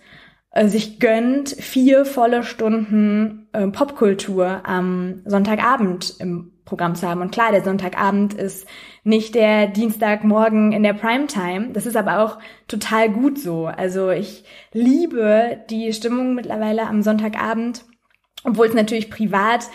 äh, sich gönnt, vier volle Stunden äh, Popkultur am Sonntagabend im Programm zu haben. Und klar, der Sonntagabend ist nicht der Dienstagmorgen in der Primetime. Das ist aber auch total gut so. Also ich liebe die Stimmung mittlerweile am Sonntagabend, obwohl es natürlich privat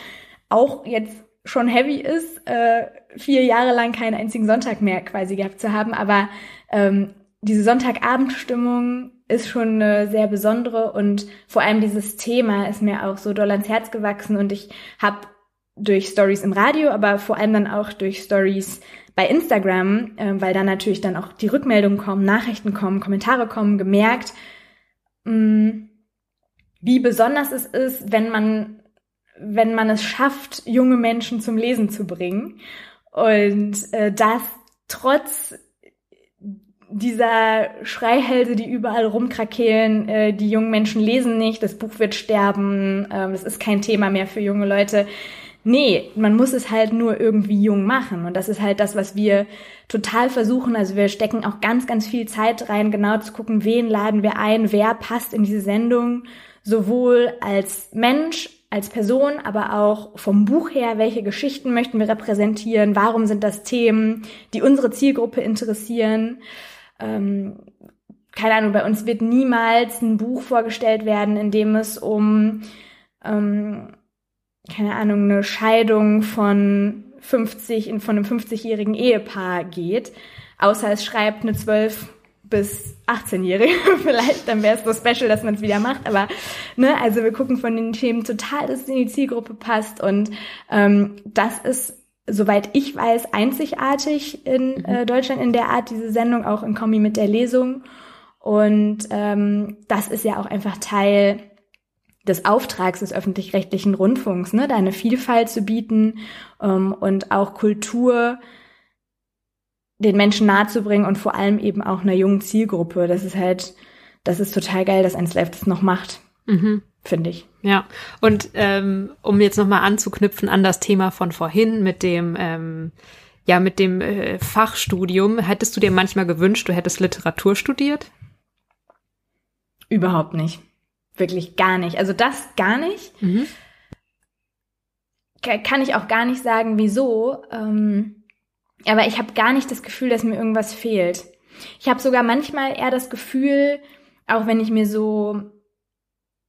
auch jetzt schon heavy ist, äh, vier Jahre lang keinen einzigen Sonntag mehr quasi gehabt zu haben. Aber ähm, diese Sonntagabendstimmung ist schon eine sehr besondere und vor allem dieses Thema ist mir auch so doll ans Herz gewachsen und ich habe durch Stories im Radio, aber vor allem dann auch durch Stories bei Instagram, äh, weil da natürlich dann auch die Rückmeldungen kommen, Nachrichten kommen, Kommentare kommen, gemerkt, mh, mm, wie besonders es ist, wenn man wenn man es schafft, junge Menschen zum Lesen zu bringen. Und äh, das trotz dieser Schreihälse, die überall rumkrakehlen, äh, die jungen Menschen lesen nicht, das Buch wird sterben, ähm, es ist kein Thema mehr für junge Leute. Nee, man muss es halt nur irgendwie jung machen. Und das ist halt das, was wir total versuchen. Also wir stecken auch ganz, ganz viel Zeit rein, genau zu gucken, wen laden wir ein, wer passt in diese Sendung, sowohl als Mensch, als Person, aber auch vom Buch her, welche Geschichten möchten wir repräsentieren, warum sind das Themen, die unsere Zielgruppe interessieren ähm, keine Ahnung, bei uns wird niemals ein Buch vorgestellt werden, in dem es um, ähm, keine Ahnung, eine Scheidung von 50, von einem 50-jährigen Ehepaar geht, außer es schreibt eine 12 bis 18-Jährige vielleicht, dann wäre es so special, dass man es wieder macht. Aber ne, also wir gucken von den Themen total, dass es in die Zielgruppe passt. Und ähm, das ist soweit ich weiß, einzigartig in äh, Deutschland in der Art, diese Sendung, auch in Kombi mit der Lesung. Und ähm, das ist ja auch einfach Teil des Auftrags des öffentlich-rechtlichen Rundfunks, ne, da eine Vielfalt zu bieten ähm, und auch Kultur den Menschen nahezubringen und vor allem eben auch einer jungen Zielgruppe. Das ist halt, das ist total geil, dass 1Live das noch macht. Mhm finde ich. Ja, und ähm, um jetzt nochmal anzuknüpfen an das Thema von vorhin mit dem, ähm, ja, mit dem äh, Fachstudium, hättest du dir manchmal gewünscht, du hättest Literatur studiert? Überhaupt nicht. Wirklich gar nicht. Also das gar nicht. Mhm. Kann ich auch gar nicht sagen, wieso. Ähm, aber ich habe gar nicht das Gefühl, dass mir irgendwas fehlt. Ich habe sogar manchmal eher das Gefühl, auch wenn ich mir so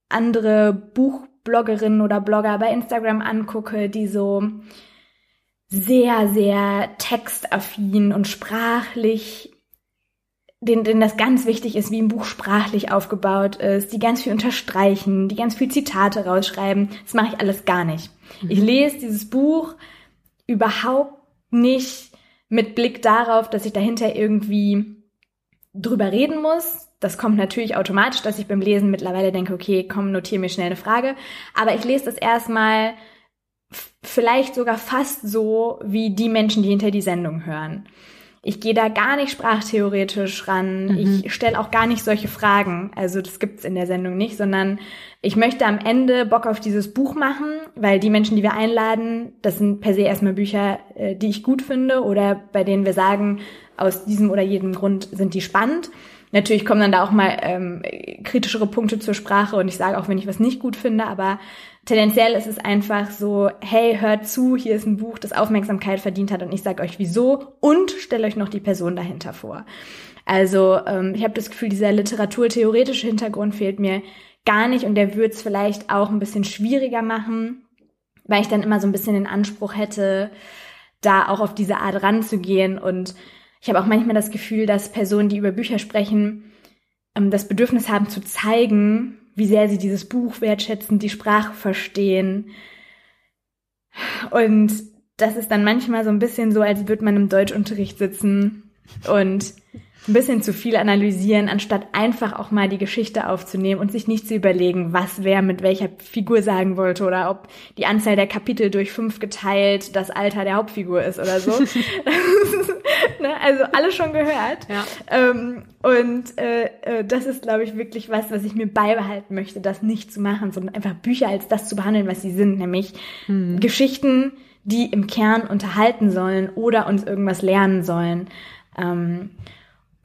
andere Buchbloggerinnen oder Blogger bei Instagram angucke, die so sehr, sehr textaffin und sprachlich, denen, denen das ganz wichtig ist, wie ein Buch sprachlich aufgebaut ist, die ganz viel unterstreichen, die ganz viel Zitate rausschreiben. Das mache ich alles gar nicht. Mhm. Ich lese dieses Buch überhaupt nicht mit Blick darauf, dass ich dahinter irgendwie drüber reden muss, das kommt natürlich automatisch, dass ich beim Lesen mittlerweile denke, okay, komm, notiere mir schnell eine Frage. Aber ich lese das erstmal vielleicht sogar fast so wie die Menschen, die hinter die Sendung hören. Ich gehe da gar nicht sprachtheoretisch ran. Mhm. Ich stelle auch gar nicht solche Fragen. Also das gibt's in der Sendung nicht, sondern ich möchte am Ende Bock auf dieses Buch machen, weil die Menschen, die wir einladen, das sind per se erstmal Bücher, äh, die ich gut finde oder bei denen wir sagen, aus diesem oder jedem Grund sind die spannend. Natürlich kommen dann da auch mal ähm, kritischere Punkte zur Sprache und ich sage auch, wenn ich was nicht gut finde, aber tendenziell ist es einfach so, hey, hört zu, hier ist ein Buch, das Aufmerksamkeit verdient hat und ich sage euch wieso und stelle euch noch die Person dahinter vor. Also ähm, ich habe das Gefühl, dieser literaturtheoretische Hintergrund fehlt mir gar nicht und der würde es vielleicht auch ein bisschen schwieriger machen, weil ich dann immer so ein bisschen den Anspruch hätte, da auch auf diese Art ranzugehen und ich habe auch manchmal das Gefühl, dass Personen, die über Bücher sprechen, ähm, das Bedürfnis haben zu zeigen, wie sehr sie dieses Buch wertschätzen, die Sprache verstehen. Und das ist dann manchmal so ein bisschen so, als würde man im Deutschunterricht sitzen und ein bisschen zu viel analysieren, anstatt einfach auch mal die Geschichte aufzunehmen und sich nicht zu überlegen, was wer mit welcher Figur sagen wollte oder ob die Anzahl der Kapitel durch fünf geteilt das Alter der Hauptfigur ist oder so. ne? Also alles schon gehört. Ja. Ähm, und äh, äh, das ist, glaube ich, wirklich was, was ich mir beibehalten möchte, das nicht zu machen, sondern einfach Bücher als das zu behandeln, was sie sind, nämlich hm. Geschichten, die im Kern unterhalten sollen oder uns irgendwas lernen sollen. Ähm,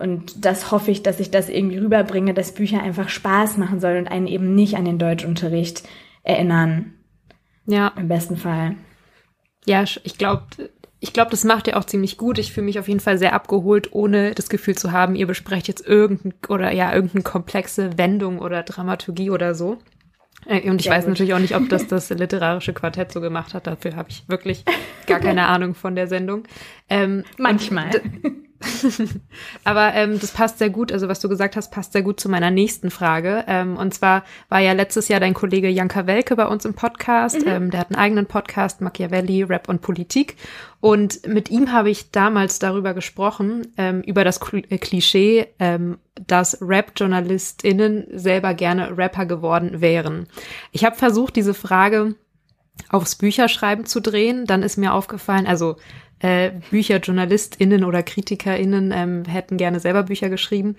und das hoffe ich, dass ich das irgendwie rüberbringe, dass Bücher einfach Spaß machen sollen und einen eben nicht an den Deutschunterricht erinnern. Ja. Im besten Fall. Ja, ich glaube, ich glaube, das macht ihr auch ziemlich gut. Ich fühle mich auf jeden Fall sehr abgeholt, ohne das Gefühl zu haben, ihr besprecht jetzt irgendein oder ja, irgendeine komplexe Wendung oder Dramaturgie oder so. Äh, und ich sehr weiß gut. natürlich auch nicht, ob das das literarische Quartett so gemacht hat. Dafür habe ich wirklich gar keine Ahnung von der Sendung. Ähm, Manchmal. Aber ähm, das passt sehr gut, also was du gesagt hast, passt sehr gut zu meiner nächsten Frage. Ähm, und zwar war ja letztes Jahr dein Kollege Janka Welke bei uns im Podcast. Mhm. Ähm, der hat einen eigenen Podcast, Machiavelli, Rap und Politik. Und mit ihm habe ich damals darüber gesprochen, ähm, über das äh, Klischee, ähm, dass Rap-JournalistInnen selber gerne Rapper geworden wären. Ich habe versucht, diese Frage aufs Bücherschreiben zu drehen. Dann ist mir aufgefallen, also äh, BücherjournalistInnen oder KritikerInnen ähm, hätten gerne selber Bücher geschrieben.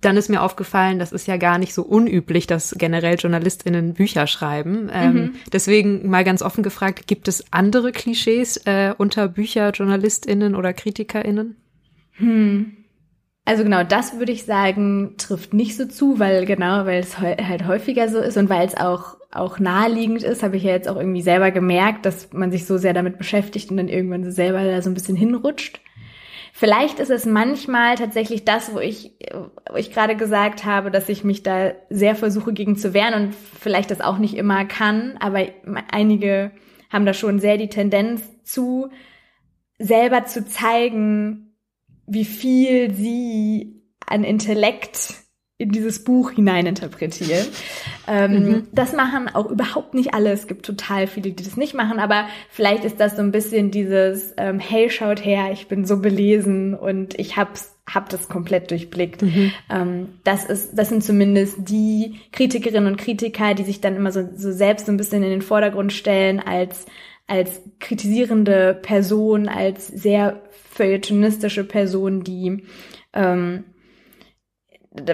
Dann ist mir aufgefallen, das ist ja gar nicht so unüblich, dass generell JournalistInnen Bücher schreiben. Ähm, mhm. Deswegen mal ganz offen gefragt, gibt es andere Klischees äh, unter BücherjournalistInnen oder KritikerInnen? Hm. Also genau, das würde ich sagen, trifft nicht so zu, weil genau, weil es halt häufiger so ist und weil es auch auch naheliegend ist, habe ich ja jetzt auch irgendwie selber gemerkt, dass man sich so sehr damit beschäftigt und dann irgendwann so selber da so ein bisschen hinrutscht. Vielleicht ist es manchmal tatsächlich das, wo ich, wo ich gerade gesagt habe, dass ich mich da sehr versuche gegen zu wehren und vielleicht das auch nicht immer kann, aber einige haben da schon sehr die Tendenz zu, selber zu zeigen, wie viel sie an Intellekt in dieses Buch hineininterpretieren. Ähm, mhm. Das machen auch überhaupt nicht alle. Es gibt total viele, die das nicht machen, aber vielleicht ist das so ein bisschen dieses, ähm, hey, schaut her, ich bin so belesen und ich hab's hab das komplett durchblickt. Mhm. Ähm, das ist, das sind zumindest die Kritikerinnen und Kritiker, die sich dann immer so, so selbst so ein bisschen in den Vordergrund stellen als als kritisierende Person, als sehr feuilletonistische Person, die ähm,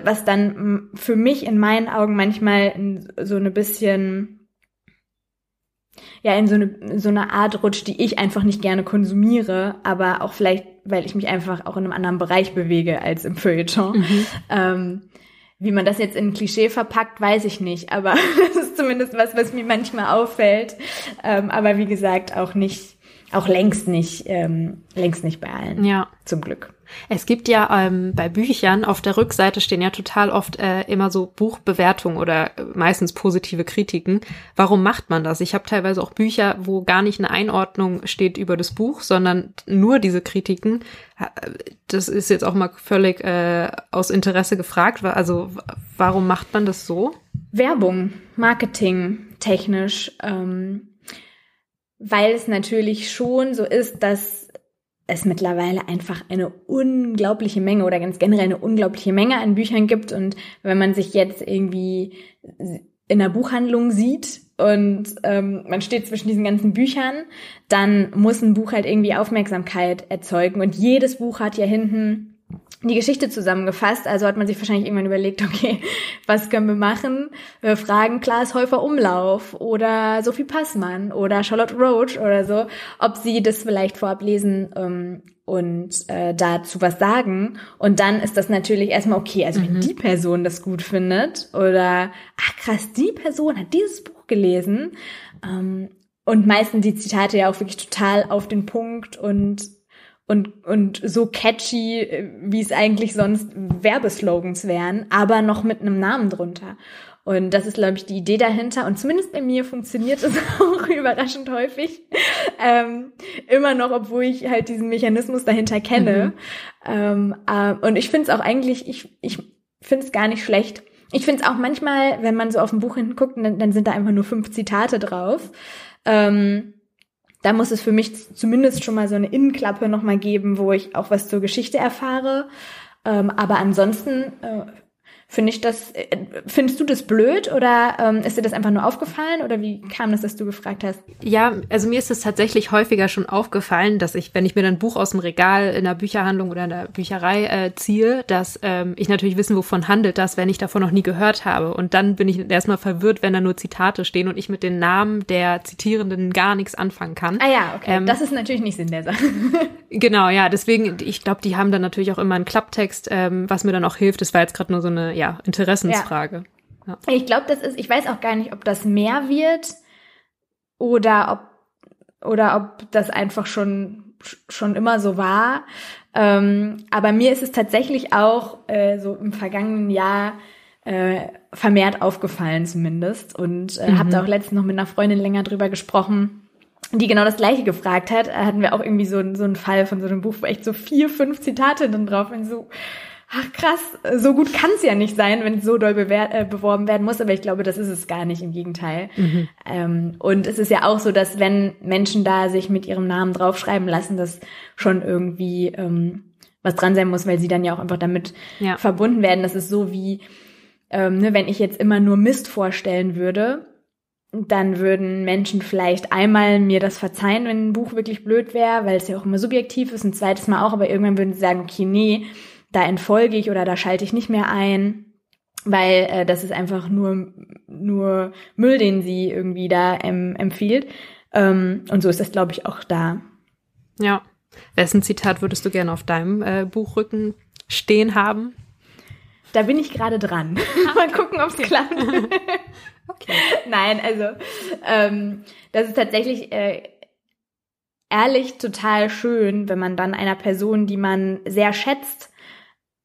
was dann für mich in meinen Augen manchmal so eine bisschen ja in so eine so eine Art rutscht, die ich einfach nicht gerne konsumiere, aber auch vielleicht, weil ich mich einfach auch in einem anderen Bereich bewege als im Feuilleton. Mhm. Ähm, wie man das jetzt in ein Klischee verpackt, weiß ich nicht, aber das ist zumindest was, was mir manchmal auffällt. Ähm, aber wie gesagt, auch nicht, auch längst nicht, ähm, längst nicht bei allen. Ja. Zum Glück. Es gibt ja ähm, bei Büchern auf der Rückseite stehen ja total oft äh, immer so Buchbewertungen oder äh, meistens positive Kritiken. Warum macht man das? Ich habe teilweise auch Bücher, wo gar nicht eine Einordnung steht über das Buch, sondern nur diese Kritiken. Das ist jetzt auch mal völlig äh, aus Interesse gefragt. Also warum macht man das so? Werbung, Marketing, technisch. Ähm weil es natürlich schon so ist, dass es mittlerweile einfach eine unglaubliche Menge oder ganz generell eine unglaubliche Menge an Büchern gibt. Und wenn man sich jetzt irgendwie in der Buchhandlung sieht und ähm, man steht zwischen diesen ganzen Büchern, dann muss ein Buch halt irgendwie Aufmerksamkeit erzeugen. Und jedes Buch hat ja hinten die Geschichte zusammengefasst. Also hat man sich wahrscheinlich irgendwann überlegt, okay, was können wir machen? Wir fragen Klaas Häufer Umlauf oder Sophie Passmann oder Charlotte Roach oder so, ob sie das vielleicht vorab lesen ähm, und äh, dazu was sagen. Und dann ist das natürlich erstmal okay. Also wenn mhm. die Person das gut findet oder, ach krass, die Person hat dieses Buch gelesen. Ähm, und meistens die Zitate ja auch wirklich total auf den Punkt und und, und so catchy, äh, wie es eigentlich sonst Werbeslogans wären, aber noch mit einem Namen drunter. Und das ist, glaube ich, die Idee dahinter. Und zumindest bei mir funktioniert es auch überraschend häufig. Ähm, immer noch, obwohl ich halt diesen Mechanismus dahinter kenne. Mhm. Ähm, äh, und ich finde es auch eigentlich, ich, ich finde es gar nicht schlecht. Ich finde es auch manchmal, wenn man so auf ein Buch hinten guckt, dann, dann sind da einfach nur fünf Zitate drauf. Ähm, da muss es für mich zumindest schon mal so eine Innenklappe nochmal geben, wo ich auch was zur Geschichte erfahre. Ähm, aber ansonsten äh, Finde ich das, äh, findest du das blöd oder ähm, ist dir das einfach nur aufgefallen oder wie kam das, dass du gefragt hast? Ja, also mir ist es tatsächlich häufiger schon aufgefallen, dass ich, wenn ich mir dann ein Buch aus dem Regal in der Bücherhandlung oder in der Bücherei äh, ziehe, dass ähm, ich natürlich wissen, wovon handelt das, wenn ich davon noch nie gehört habe. Und dann bin ich erstmal verwirrt, wenn da nur Zitate stehen und ich mit den Namen der Zitierenden gar nichts anfangen kann. Ah ja, okay. Ähm, das ist natürlich nicht Sinn der Sache. genau, ja, deswegen, ich glaube, die haben dann natürlich auch immer einen Klapptext, ähm, was mir dann auch hilft. Das war jetzt gerade nur so eine, ja, Interessensfrage. Ja. Ja. Ich glaube, das ist, ich weiß auch gar nicht, ob das mehr wird oder ob, oder ob das einfach schon, schon immer so war. Ähm, aber mir ist es tatsächlich auch äh, so im vergangenen Jahr äh, vermehrt aufgefallen zumindest und äh, mhm. habe da auch letztens noch mit einer Freundin länger drüber gesprochen, die genau das gleiche gefragt hat. Da hatten wir auch irgendwie so, so einen Fall von so einem Buch, wo echt so vier, fünf Zitate dann drauf und so, ach krass, so gut kann es ja nicht sein, wenn es so doll äh, beworben werden muss, aber ich glaube, das ist es gar nicht, im Gegenteil. Mhm. Ähm, und es ist ja auch so, dass wenn Menschen da sich mit ihrem Namen draufschreiben lassen, dass schon irgendwie ähm, was dran sein muss, weil sie dann ja auch einfach damit ja. verbunden werden. Das ist so wie, ähm, ne, wenn ich jetzt immer nur Mist vorstellen würde, dann würden Menschen vielleicht einmal mir das verzeihen, wenn ein Buch wirklich blöd wäre, weil es ja auch immer subjektiv ist, ein zweites Mal auch, aber irgendwann würden sie sagen, okay, nee, da entfolge ich oder da schalte ich nicht mehr ein, weil äh, das ist einfach nur, nur Müll, den sie irgendwie da ähm, empfiehlt. Ähm, und so ist das, glaube ich, auch da. Ja. Wessen Zitat würdest du gerne auf deinem äh, Buchrücken stehen haben? Da bin ich gerade dran. Mal gucken, ob es klappt. okay. Nein, also ähm, das ist tatsächlich äh, ehrlich total schön, wenn man dann einer Person, die man sehr schätzt,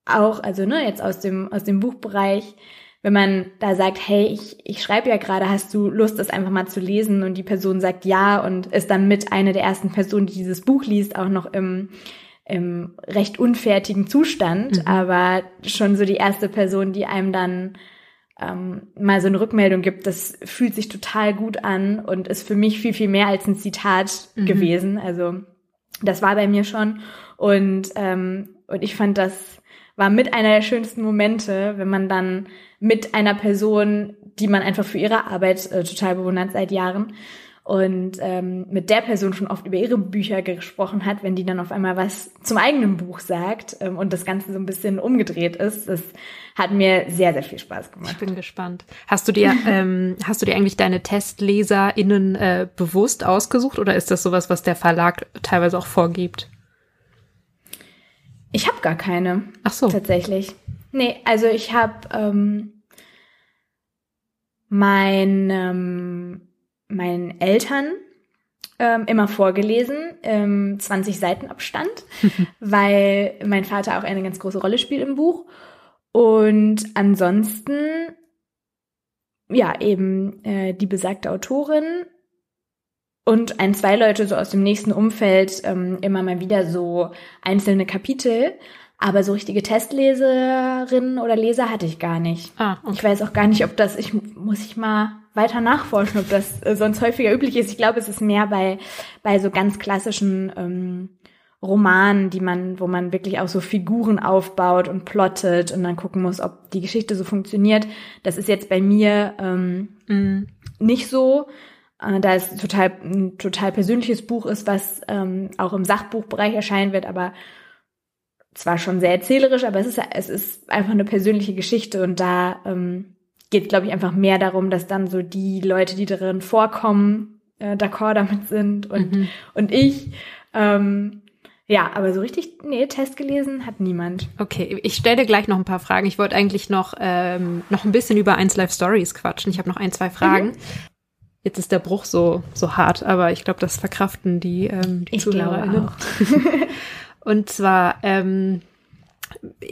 auch, also ne, jetzt aus dem, aus dem Buchbereich, wenn man da sagt, hey, ich, ich schreibe ja gerade, hast du Lust, das einfach mal zu lesen? Und die Person sagt ja und ist dann mit einer der ersten Personen, die dieses Buch liest, auch noch im, im recht unfertigen Zustand, mhm. aber schon so die erste Person, die einem dann ähm, mal so eine Rückmeldung gibt, das fühlt sich total gut an und ist für mich viel, viel mehr als ein Zitat mhm. gewesen. Also das war bei mir schon. Und, ähm, und ich fand, das war mit einer der schönsten Momente, wenn man dann mit einer Person, die man einfach für ihre Arbeit äh, total bewundert seit Jahren, und ähm, mit der Person schon oft über ihre Bücher gesprochen hat, wenn die dann auf einmal was zum eigenen Buch sagt ähm, und das Ganze so ein bisschen umgedreht ist. Das hat mir sehr, sehr viel Spaß gemacht. Ich bin gespannt. Hast du dir, ähm, hast du dir eigentlich deine TestleserInnen äh, bewusst ausgesucht oder ist das sowas, was der Verlag teilweise auch vorgibt? Ich habe gar keine. Ach so. Tatsächlich. Nee, also ich habe ähm, mein ähm, meinen Eltern ähm, immer vorgelesen, ähm, 20 Seiten Abstand, weil mein Vater auch eine ganz große Rolle spielt im Buch. Und ansonsten, ja, eben äh, die besagte Autorin und ein, zwei Leute so aus dem nächsten Umfeld ähm, immer mal wieder so einzelne Kapitel. Aber so richtige Testleserinnen oder Leser hatte ich gar nicht. Ah, okay. Ich weiß auch gar nicht, ob das, ich muss ich mal weiter nachforschen, ob das äh, sonst häufiger üblich ist. Ich glaube, es ist mehr bei, bei so ganz klassischen ähm, Romanen, die man, wo man wirklich auch so Figuren aufbaut und plottet und dann gucken muss, ob die Geschichte so funktioniert. Das ist jetzt bei mir ähm, mm. nicht so. Äh, da es total ein total persönliches Buch ist, was ähm, auch im Sachbuchbereich erscheinen wird, aber zwar schon sehr erzählerisch, aber es ist es ist einfach eine persönliche Geschichte und da ähm, geht, glaube ich, einfach mehr darum, dass dann so die Leute, die darin vorkommen, äh, d'accord damit sind und, mhm. und ich. Ähm, ja, aber so richtig, nee, Test gelesen hat niemand. Okay, ich stelle gleich noch ein paar Fragen. Ich wollte eigentlich noch, ähm, noch ein bisschen über 1 Live Stories quatschen. Ich habe noch ein, zwei Fragen. Mhm. Jetzt ist der Bruch so, so hart, aber ich glaube, das verkraften die, ähm, die ich ZuhörerInnen. Und zwar, ähm,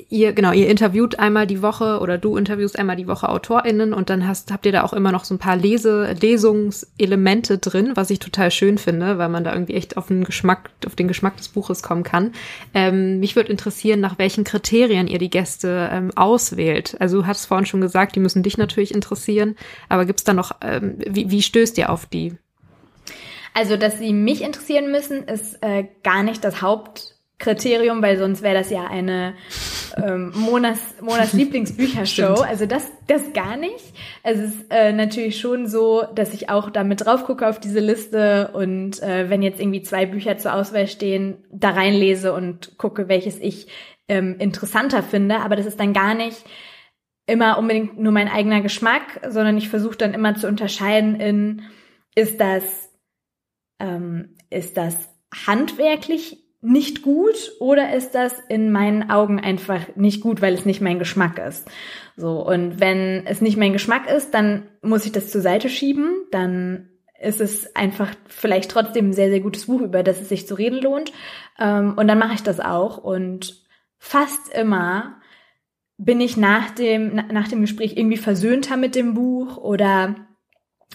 ihr, genau, ihr interviewt einmal die Woche oder du interviewst einmal die Woche AutorInnen und dann hast, habt ihr da auch immer noch so ein paar Lese, Lesungselemente drin, was ich total schön finde, weil man da irgendwie echt auf den Geschmack, auf den Geschmack des Buches kommen kann. Ähm, mich würde interessieren, nach welchen Kriterien ihr die Gäste ähm, auswählt. Also du hast vorhin schon gesagt, die müssen dich natürlich interessieren, aber gibt's da noch, ähm, wie, wie stößt ihr auf die? Also, dass sie mich interessieren müssen, ist äh, gar nicht das Haupt Kriterium, weil sonst wäre das ja eine ähm, Monas, Monas Lieblingsbüchershow. Also das, das gar nicht. Es ist äh, natürlich schon so, dass ich auch damit drauf gucke auf diese Liste und äh, wenn jetzt irgendwie zwei Bücher zur Auswahl stehen, da reinlese und gucke, welches ich ähm, interessanter finde. Aber das ist dann gar nicht immer unbedingt nur mein eigener Geschmack, sondern ich versuche dann immer zu unterscheiden in, ist das, ähm, ist das handwerklich nicht gut oder ist das in meinen Augen einfach nicht gut, weil es nicht mein Geschmack ist? So, und wenn es nicht mein Geschmack ist, dann muss ich das zur Seite schieben, dann ist es einfach vielleicht trotzdem ein sehr, sehr gutes Buch, über das es sich zu reden lohnt. Ähm, und dann mache ich das auch. Und fast immer bin ich nach dem, nach dem Gespräch irgendwie versöhnter mit dem Buch oder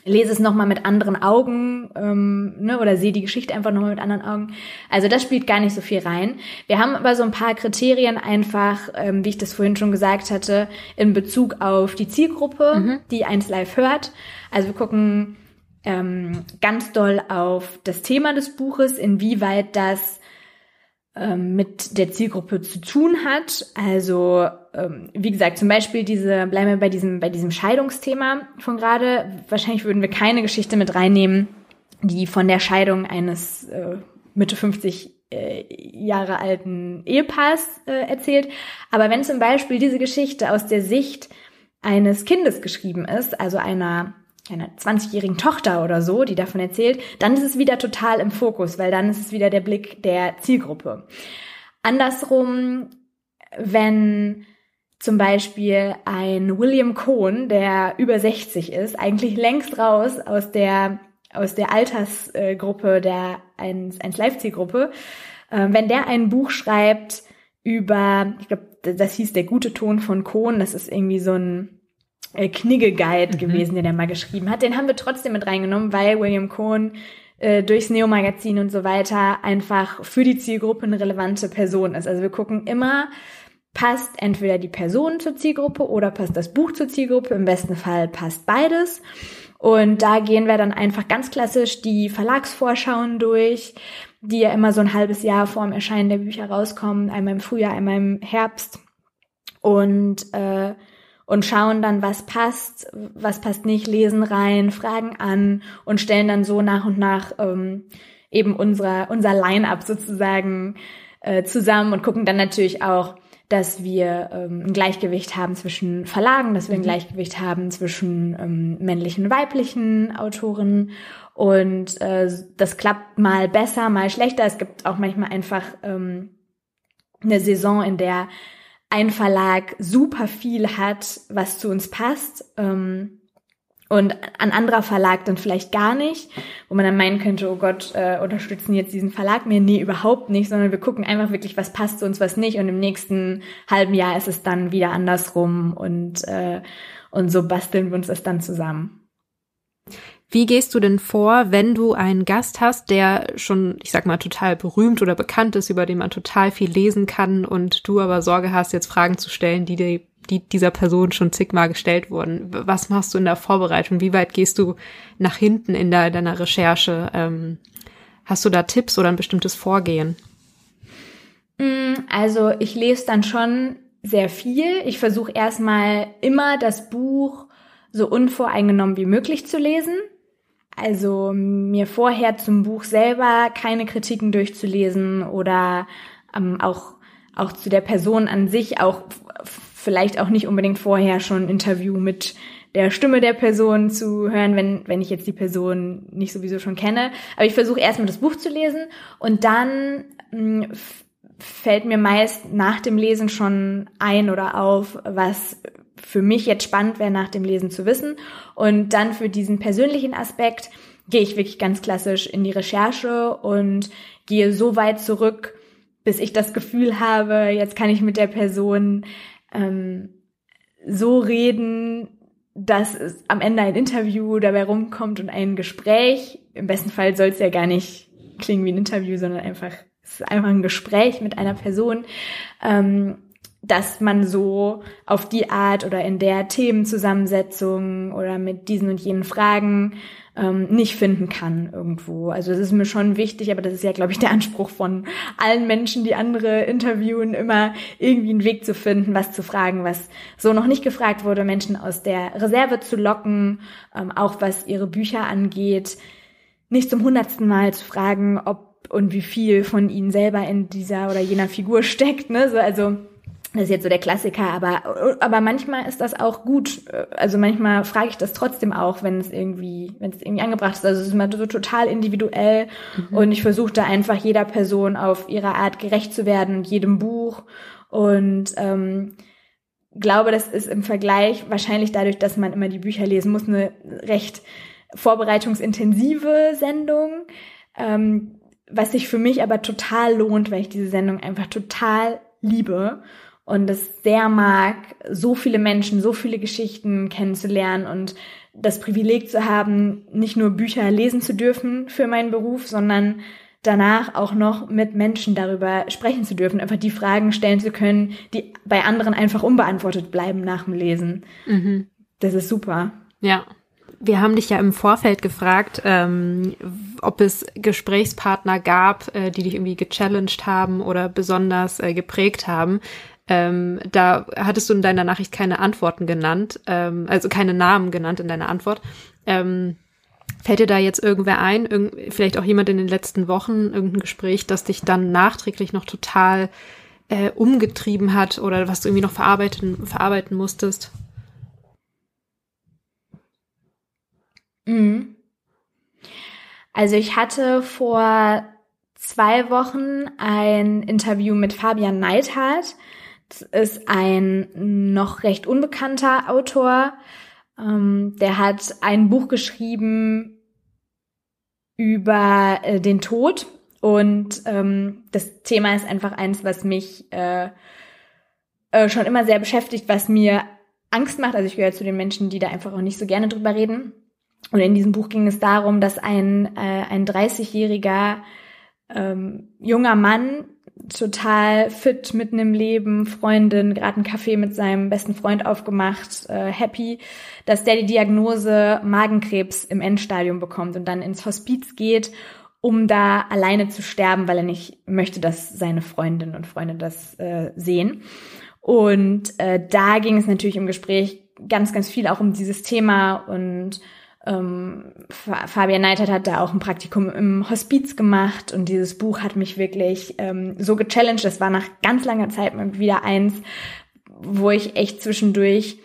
lese es nochmal mit anderen Augen ähm, ne, oder sehe die Geschichte einfach nochmal mit anderen Augen. Also das spielt gar nicht so viel rein. Wir haben aber so ein paar Kriterien einfach, ähm, wie ich das vorhin schon gesagt hatte, in Bezug auf die Zielgruppe, mhm. die eins live hört. Also wir gucken ähm, ganz doll auf das Thema des Buches, inwieweit das ähm, mit der Zielgruppe zu tun hat. Also ähm, wie gesagt, zum Beispiel diese, bleiben wir bei diesem, bei diesem Scheidungsthema von gerade. Wahrscheinlich würden wir keine Geschichte mit reinnehmen, die von der Scheidung eines äh, Mitte 50 äh, Jahre alten Ehepaars äh, erzählt. Aber wenn zum Beispiel diese Geschichte aus der Sicht eines Kindes geschrieben ist, also einer einer 20-jährigen Tochter oder so, die davon erzählt, dann ist es wieder total im Fokus, weil dann ist es wieder der Blick der Zielgruppe. Andersrum, wenn zum Beispiel ein William Cohn, der über 60 ist, eigentlich längst raus aus der aus der Altersgruppe der 1, 1 Live-Zielgruppe, äh, wenn der ein Buch schreibt über, ich glaube, das hieß der gute Ton von Cohn, das ist irgendwie so ein äh, Knigge-Guide mhm. gewesen, den er mal geschrieben hat. Den haben wir trotzdem mit reingenommen, weil William Cohn äh, durchs Neo-Magazin und so weiter einfach für die Zielgruppe eine relevante Person ist. Also wir gucken immer, passt entweder die Person zur Zielgruppe oder passt das Buch zur Zielgruppe. Im besten Fall passt beides. Und da gehen wir dann einfach ganz klassisch die Verlagsvorschauen durch, die ja immer so ein halbes Jahr vor dem Erscheinen der Bücher rauskommen, einmal im Frühjahr, einmal im Herbst. Und äh, und schauen dann, was passt, was passt nicht, lesen rein, fragen an und stellen dann so nach und nach ähm, eben unser, unser Line-up sozusagen äh, zusammen und gucken dann natürlich auch, dass wir ähm, ein Gleichgewicht haben zwischen Verlagen, dass wir ein mhm. Gleichgewicht haben zwischen ähm, männlichen und weiblichen Autoren. Und äh, das klappt mal besser, mal schlechter. Es gibt auch manchmal einfach ähm, eine Saison, in der ein Verlag super viel hat, was zu uns passt. Ähm, und ein anderer Verlag dann vielleicht gar nicht, wo man dann meinen könnte, oh Gott, äh, unterstützen jetzt diesen Verlag mir? Nee, überhaupt nicht, sondern wir gucken einfach wirklich, was passt zu uns, was nicht. Und im nächsten halben Jahr ist es dann wieder andersrum und, äh, und so basteln wir uns das dann zusammen. Wie gehst du denn vor, wenn du einen Gast hast, der schon, ich sag mal, total berühmt oder bekannt ist, über den man total viel lesen kann und du aber Sorge hast, jetzt Fragen zu stellen, die, die, die dieser Person schon zigmal gestellt wurden? Was machst du in der Vorbereitung? Wie weit gehst du nach hinten in der, deiner Recherche? Ähm, hast du da Tipps oder ein bestimmtes Vorgehen? Mm, also ich lese dann schon sehr viel. Ich versuche erstmal immer das Buch so unvoreingenommen wie möglich zu lesen. Also mir vorher zum Buch selber keine Kritiken durchzulesen oder ähm, auch, auch zu der Person an sich auch vielleicht auch nicht unbedingt vorher schon ein Interview mit der Stimme der Person zu hören, wenn, wenn ich jetzt die Person nicht sowieso schon kenne. Aber ich versuche erstmal das Buch zu lesen und dann mh, hm, fällt mir meist nach dem Lesen schon ein oder auf, was für mich jetzt spannend wäre, nach dem Lesen zu wissen. Und dann für diesen persönlichen Aspekt gehe ich wirklich ganz klassisch in die Recherche und gehe so weit zurück, bis ich das Gefühl habe, jetzt kann ich mit der Person ähm, so reden, dass es am Ende ein Interview dabei rumkommt und ein Gespräch. Im besten Fall soll es ja gar nicht klingen wie ein Interview, sondern einfach es ist einfach ein Gespräch mit einer Person. Ähm, dass man so auf die Art oder in der Themenzusammensetzung oder mit diesen und jenen Fragen ähm, nicht finden kann irgendwo. Also es ist mir schon wichtig, aber das ist ja, glaube ich, der Anspruch von allen Menschen, die andere interviewen, immer irgendwie einen Weg zu finden, was zu fragen, was so noch nicht gefragt wurde, Menschen aus der Reserve zu locken, ähm, auch was ihre Bücher angeht, nicht zum hundertsten Mal zu fragen, ob und wie viel von ihnen selber in dieser oder jener Figur steckt. Ne? So, also das ist jetzt so der Klassiker, aber, aber manchmal ist das auch gut. Also manchmal frage ich das trotzdem auch, wenn es irgendwie, wenn es irgendwie angebracht ist. Also es ist immer so total individuell mhm. und ich versuche da einfach jeder Person auf ihre Art gerecht zu werden und jedem Buch und ähm, glaube, das ist im Vergleich wahrscheinlich dadurch, dass man immer die Bücher lesen muss, eine recht vorbereitungsintensive Sendung. Ähm, was sich für mich aber total lohnt, weil ich diese Sendung einfach total liebe und es sehr mag, so viele Menschen, so viele Geschichten kennenzulernen und das Privileg zu haben, nicht nur Bücher lesen zu dürfen für meinen Beruf, sondern danach auch noch mit Menschen darüber sprechen zu dürfen, einfach die Fragen stellen zu können, die bei anderen einfach unbeantwortet bleiben nach dem Lesen. Mhm. Das ist super. Ja. Wir haben dich ja im Vorfeld gefragt, ähm, ob es Gesprächspartner gab, äh, die dich irgendwie gechallenged haben oder besonders äh, geprägt haben. Ähm, da hattest du in deiner Nachricht keine Antworten genannt, ähm, also keine Namen genannt in deiner Antwort. Ähm, fällt dir da jetzt irgendwer ein, irgend, vielleicht auch jemand in den letzten Wochen, irgendein Gespräch, das dich dann nachträglich noch total äh, umgetrieben hat oder was du irgendwie noch verarbeiten, verarbeiten musstest? Mhm. Also ich hatte vor zwei Wochen ein Interview mit Fabian Neithardt ist ein noch recht unbekannter Autor. Ähm, der hat ein Buch geschrieben über äh, den Tod und ähm, das Thema ist einfach eins, was mich äh, äh, schon immer sehr beschäftigt, was mir Angst macht. Also ich gehöre zu den Menschen, die da einfach auch nicht so gerne drüber reden. und in diesem Buch ging es darum, dass ein, äh, ein 30-jähriger ähm, junger Mann total fit mitten im Leben, Freundin, gerade einen Kaffee mit seinem besten Freund aufgemacht, äh, happy, dass der die Diagnose Magenkrebs im Endstadium bekommt und dann ins Hospiz geht, um da alleine zu sterben, weil er nicht möchte, dass seine Freundin und Freunde das äh, sehen. Und äh, da ging es natürlich im Gespräch ganz, ganz viel auch um dieses Thema und ähm, Fabian Neidert hat da auch ein Praktikum im Hospiz gemacht und dieses Buch hat mich wirklich ähm, so gechallenged. Das war nach ganz langer Zeit mal wieder eins, wo ich echt zwischendurch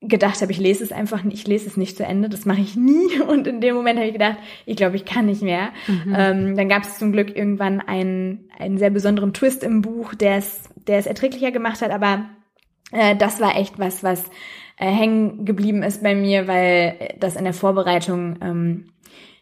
gedacht habe, ich lese es einfach nicht, ich lese es nicht zu Ende, das mache ich nie. Und in dem Moment habe ich gedacht, ich glaube, ich kann nicht mehr. Mhm. Ähm, dann gab es zum Glück irgendwann einen, einen sehr besonderen Twist im Buch, der es, der es erträglicher gemacht hat, aber äh, das war echt was, was äh, hängen geblieben ist bei mir, weil das in der Vorbereitung ähm,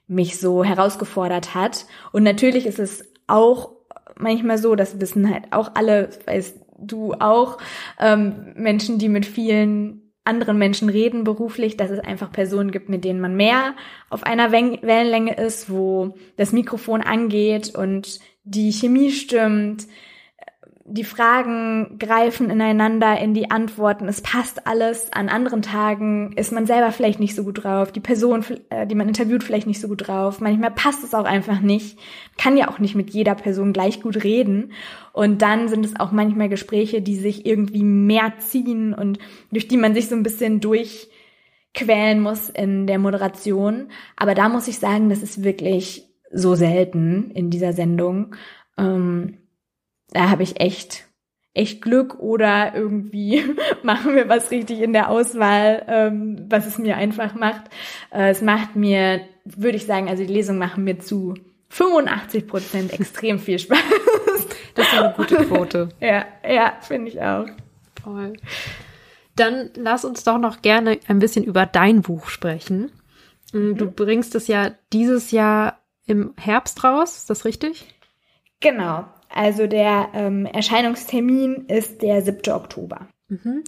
mich so herausgefordert hat. Und natürlich ist es auch manchmal so, das wissen halt auch alle, weißt du auch, ähm, Menschen, die mit vielen anderen Menschen reden beruflich, dass es einfach Personen gibt, mit denen man mehr auf einer Wellenlänge ist, wo das Mikrofon angeht und die Chemie stimmt, die Fragen greifen ineinander in die Antworten. Es passt alles. An anderen Tagen ist man selber vielleicht nicht so gut drauf. Die Person, äh, die man interviewt, vielleicht nicht so gut drauf. Manchmal passt es auch einfach nicht. Kann ja auch nicht mit jeder Person gleich gut reden. Und dann sind es auch manchmal Gespräche, die sich irgendwie mehr ziehen und durch die man sich so ein bisschen durchquälen muss in der Moderation. Aber da muss ich sagen, das ist wirklich so selten in dieser Sendung. Ähm, da habe ich echt echt Glück oder irgendwie machen wir was richtig in der Auswahl, ähm, was es mir einfach macht. Äh, es macht mir, würde ich sagen, also die Lesungen machen mir zu 85 Prozent extrem viel Spaß. Das ist eine gute Quote. ja, ja, finde ich auch. Toll. Dann lass uns doch noch gerne ein bisschen über dein Buch sprechen. Mm, du mhm. bringst es ja dieses Jahr im Herbst raus, ist das richtig? Genau. Also der ähm, Erscheinungstermin ist der 7. Oktober. Mhm.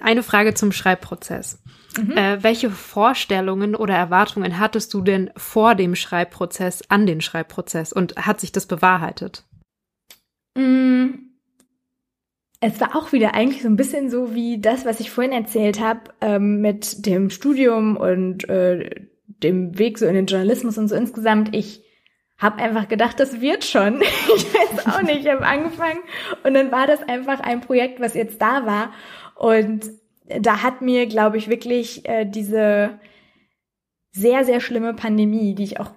Eine Frage zum Schreibprozess. Mhm. Äh, welche Vorstellungen oder Erwartungen hattest du denn vor dem Schreibprozess an den Schreibprozess und hat sich das bewahrheitet? Mm, es war auch wieder eigentlich so ein bisschen so wie das, was ich vorhin erzählt habe, ähm, mit dem Studium und äh, dem Weg so in den Journalismus und so insgesamt. Ich habe einfach gedacht, das wird schon. ich weiß auch nicht, ich habe angefangen und dann war das einfach ein Projekt, was jetzt da war und da hat mir, glaube ich, wirklich äh, diese sehr, sehr schlimme Pandemie, die ich auch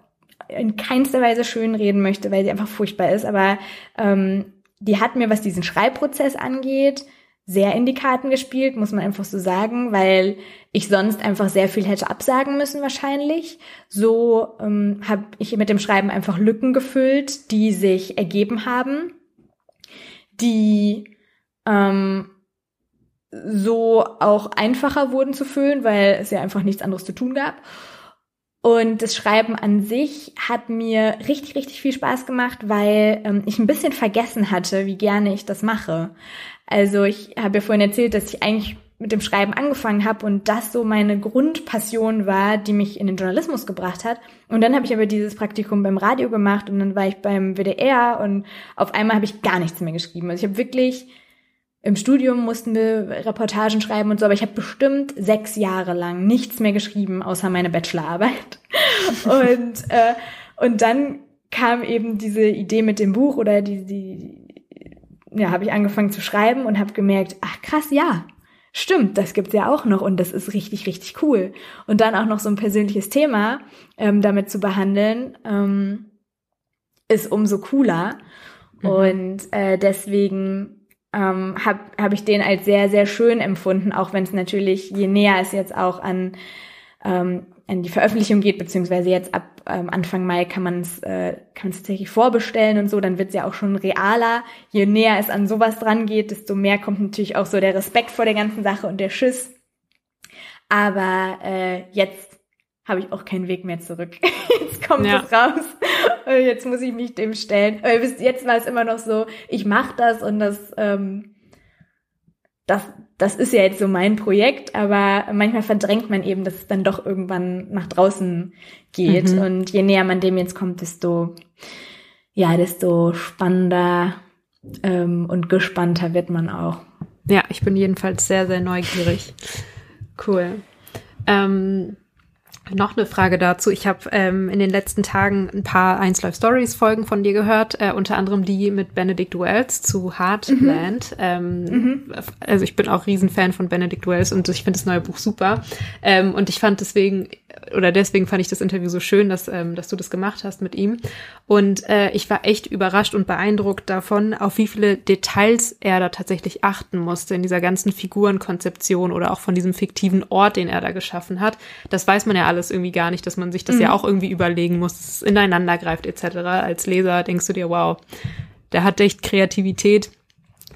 in keinster Weise schön reden möchte, weil sie einfach furchtbar ist, aber ähm, die hat mir, was diesen Schreibprozess angeht, sehr in die Karten gespielt, muss man einfach so sagen, weil ich sonst einfach sehr viel hätte absagen müssen wahrscheinlich. So ähm, habe ich mit dem Schreiben einfach Lücken gefüllt, die sich ergeben haben, die ähm, so auch einfacher wurden zu füllen, weil es ja einfach nichts anderes zu tun gab. Und das Schreiben an sich hat mir richtig, richtig viel Spaß gemacht, weil ähm, ich ein bisschen vergessen hatte, wie gerne ich das mache. Also ich habe ja vorhin erzählt, dass ich eigentlich mit dem Schreiben angefangen habe und das so meine Grundpassion war, die mich in den Journalismus gebracht hat. Und dann habe ich aber dieses Praktikum beim Radio gemacht und dann war ich beim WDR und auf einmal habe ich gar nichts mehr geschrieben. Also ich habe wirklich im Studium mussten wir Reportagen schreiben und so, aber ich habe bestimmt sechs Jahre lang nichts mehr geschrieben, außer meine Bachelorarbeit. und, äh, und dann kam eben diese Idee mit dem Buch oder die, die ja, habe ich angefangen zu schreiben und habe gemerkt, ach krass, ja, stimmt, das gibt's ja auch noch und das ist richtig, richtig cool. Und dann auch noch so ein persönliches Thema ähm, damit zu behandeln, ähm, ist umso cooler. Mhm. Und äh, deswegen ähm, habe hab ich den als sehr, sehr schön empfunden, auch wenn es natürlich, je näher es jetzt auch an ähm, in die Veröffentlichung geht, beziehungsweise jetzt ab ähm, Anfang Mai kann man es äh, kann es tatsächlich vorbestellen und so, dann wird es ja auch schon realer. Je näher es an sowas dran geht, desto mehr kommt natürlich auch so der Respekt vor der ganzen Sache und der Schiss. Aber äh, jetzt habe ich auch keinen Weg mehr zurück. jetzt kommt ja. es raus. Jetzt muss ich mich dem stellen. Bis jetzt war es immer noch so, ich mache das und das ähm, das, das ist ja jetzt so mein Projekt, aber manchmal verdrängt man eben, dass es dann doch irgendwann nach draußen geht. Mhm. Und je näher man dem jetzt kommt, desto, ja, desto spannender ähm, und gespannter wird man auch. Ja, ich bin jedenfalls sehr, sehr neugierig. Cool. Ähm, noch eine Frage dazu. Ich habe ähm, in den letzten Tagen ein paar 1 Life Stories Folgen von dir gehört, äh, unter anderem die mit Benedict Wells zu Heartland. Mhm. Ähm, mhm. Also ich bin auch Riesenfan von Benedict Wells und ich finde das neue Buch super. Ähm, und ich fand deswegen oder deswegen fand ich das Interview so schön, dass, ähm, dass du das gemacht hast mit ihm. Und äh, ich war echt überrascht und beeindruckt davon, auf wie viele Details er da tatsächlich achten musste in dieser ganzen Figurenkonzeption oder auch von diesem fiktiven Ort, den er da geschaffen hat. Das weiß man ja alles irgendwie gar nicht, dass man sich das mhm. ja auch irgendwie überlegen muss, dass es ineinander greift etc. Als Leser denkst du dir, wow, der hat echt Kreativität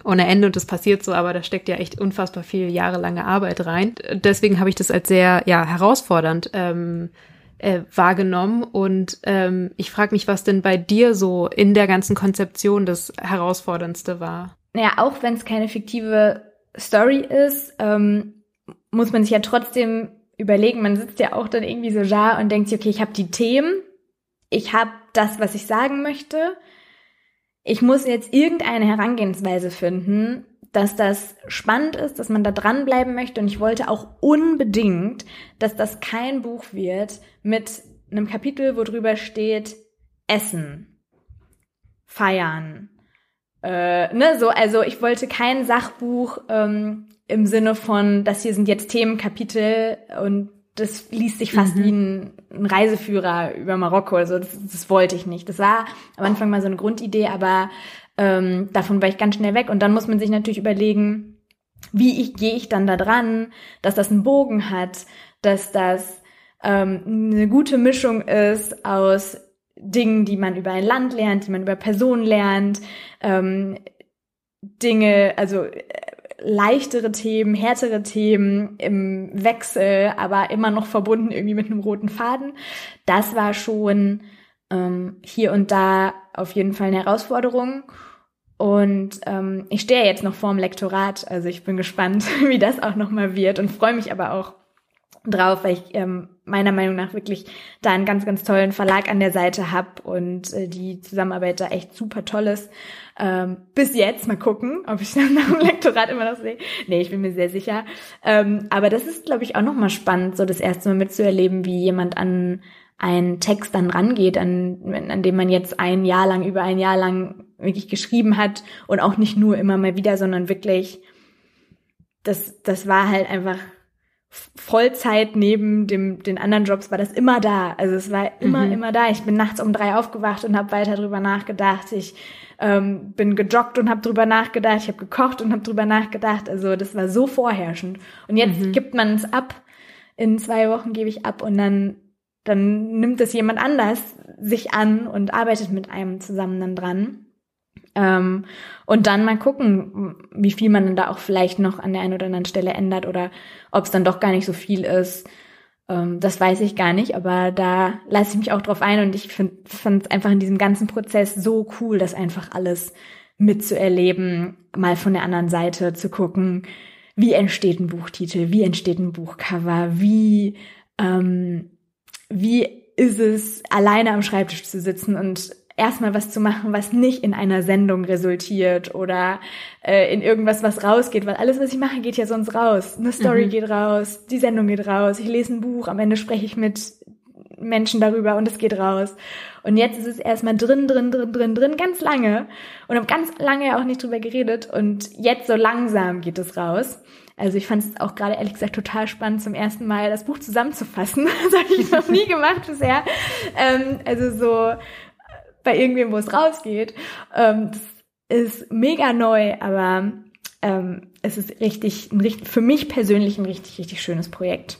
ohne Ende und das passiert so, aber da steckt ja echt unfassbar viel jahrelange Arbeit rein. Deswegen habe ich das als sehr ja herausfordernd ähm, äh, wahrgenommen und ähm, ich frage mich, was denn bei dir so in der ganzen Konzeption das herausforderndste war. Naja, auch wenn es keine fiktive Story ist, ähm, muss man sich ja trotzdem überlegen. Man sitzt ja auch dann irgendwie so da und denkt sich, okay, ich habe die Themen, ich habe das, was ich sagen möchte ich muss jetzt irgendeine Herangehensweise finden, dass das spannend ist, dass man da dranbleiben möchte. Und ich wollte auch unbedingt, dass das kein Buch wird mit einem Kapitel, wo drüber steht Essen, Feiern. Äh, ne, so, also ich wollte kein Sachbuch ähm, im Sinne von, das hier sind jetzt Themenkapitel und das liest sich fast mhm. wie ein, ein, Reiseführer über Marokko. Also das, das, wollte ich nicht. Das war am Anfang mal so eine Grundidee, aber ähm, davon war ich ganz schnell weg. Und dann muss man sich natürlich überlegen, wie ich, gehe ich dann da dran, dass das einen Bogen hat, dass das ähm, eine gute Mischung ist aus Dingen, die man über ein Land lernt, die man über Personen lernt, ähm, Dinge, also leichtere Themen, härtere Themen im Wechsel, aber immer noch verbunden irgendwie mit einem roten Faden. Das war schon ähm, hier und da auf jeden Fall eine Herausforderung. Und ähm, ich stehe jetzt noch vorm Lektorat, also ich bin gespannt, wie das auch nochmal wird und freue mich aber auch drauf, weil ich ähm, meiner Meinung nach wirklich da einen ganz, ganz tollen Verlag an der Seite habe und äh, die Zusammenarbeit da echt super toll ist. Ähm, bis jetzt, mal gucken, ob ich dann nach dem Lektorat immer noch sehe. Nee, ich bin mir sehr sicher. Ähm, aber das ist, glaube ich, auch nochmal spannend, so das erste Mal mitzuerleben, wie jemand an einen Text dann rangeht, an, an dem man jetzt ein Jahr lang, über ein Jahr lang wirklich geschrieben hat und auch nicht nur immer mal wieder, sondern wirklich, das, das war halt einfach Vollzeit neben dem, den anderen Jobs war das immer da. Also es war immer, mhm. immer da. Ich bin nachts um drei aufgewacht und habe weiter drüber nachgedacht. Ich ähm, bin gejoggt und habe drüber nachgedacht. Ich habe gekocht und habe drüber nachgedacht. Also das war so vorherrschend. Und jetzt mhm. gibt man es ab. In zwei Wochen gebe ich ab und dann, dann nimmt es jemand anders sich an und arbeitet mit einem zusammen dann dran. Ähm, und dann mal gucken, wie viel man dann da auch vielleicht noch an der einen oder anderen Stelle ändert oder ob es dann doch gar nicht so viel ist. Ähm, das weiß ich gar nicht, aber da lasse ich mich auch drauf ein und ich fand es einfach in diesem ganzen Prozess so cool, das einfach alles mitzuerleben, mal von der anderen Seite zu gucken, wie entsteht ein Buchtitel, wie entsteht ein Buchcover, wie, ähm, wie ist es, alleine am Schreibtisch zu sitzen und erstmal was zu machen, was nicht in einer Sendung resultiert oder äh, in irgendwas, was rausgeht, weil alles, was ich mache, geht ja sonst raus. Eine Story mhm. geht raus, die Sendung geht raus, ich lese ein Buch, am Ende spreche ich mit Menschen darüber und es geht raus. Und jetzt ist es erstmal drin, drin, drin, drin, drin, ganz lange und habe ganz lange auch nicht drüber geredet und jetzt so langsam geht es raus. Also ich fand es auch gerade ehrlich gesagt total spannend, zum ersten Mal das Buch zusammenzufassen. Das habe ich noch nie gemacht bisher. Ähm, also so bei irgendwem, wo es rausgeht. Ähm, das ist mega neu, aber ähm, es ist richtig, ein, richtig, für mich persönlich ein richtig, richtig schönes Projekt.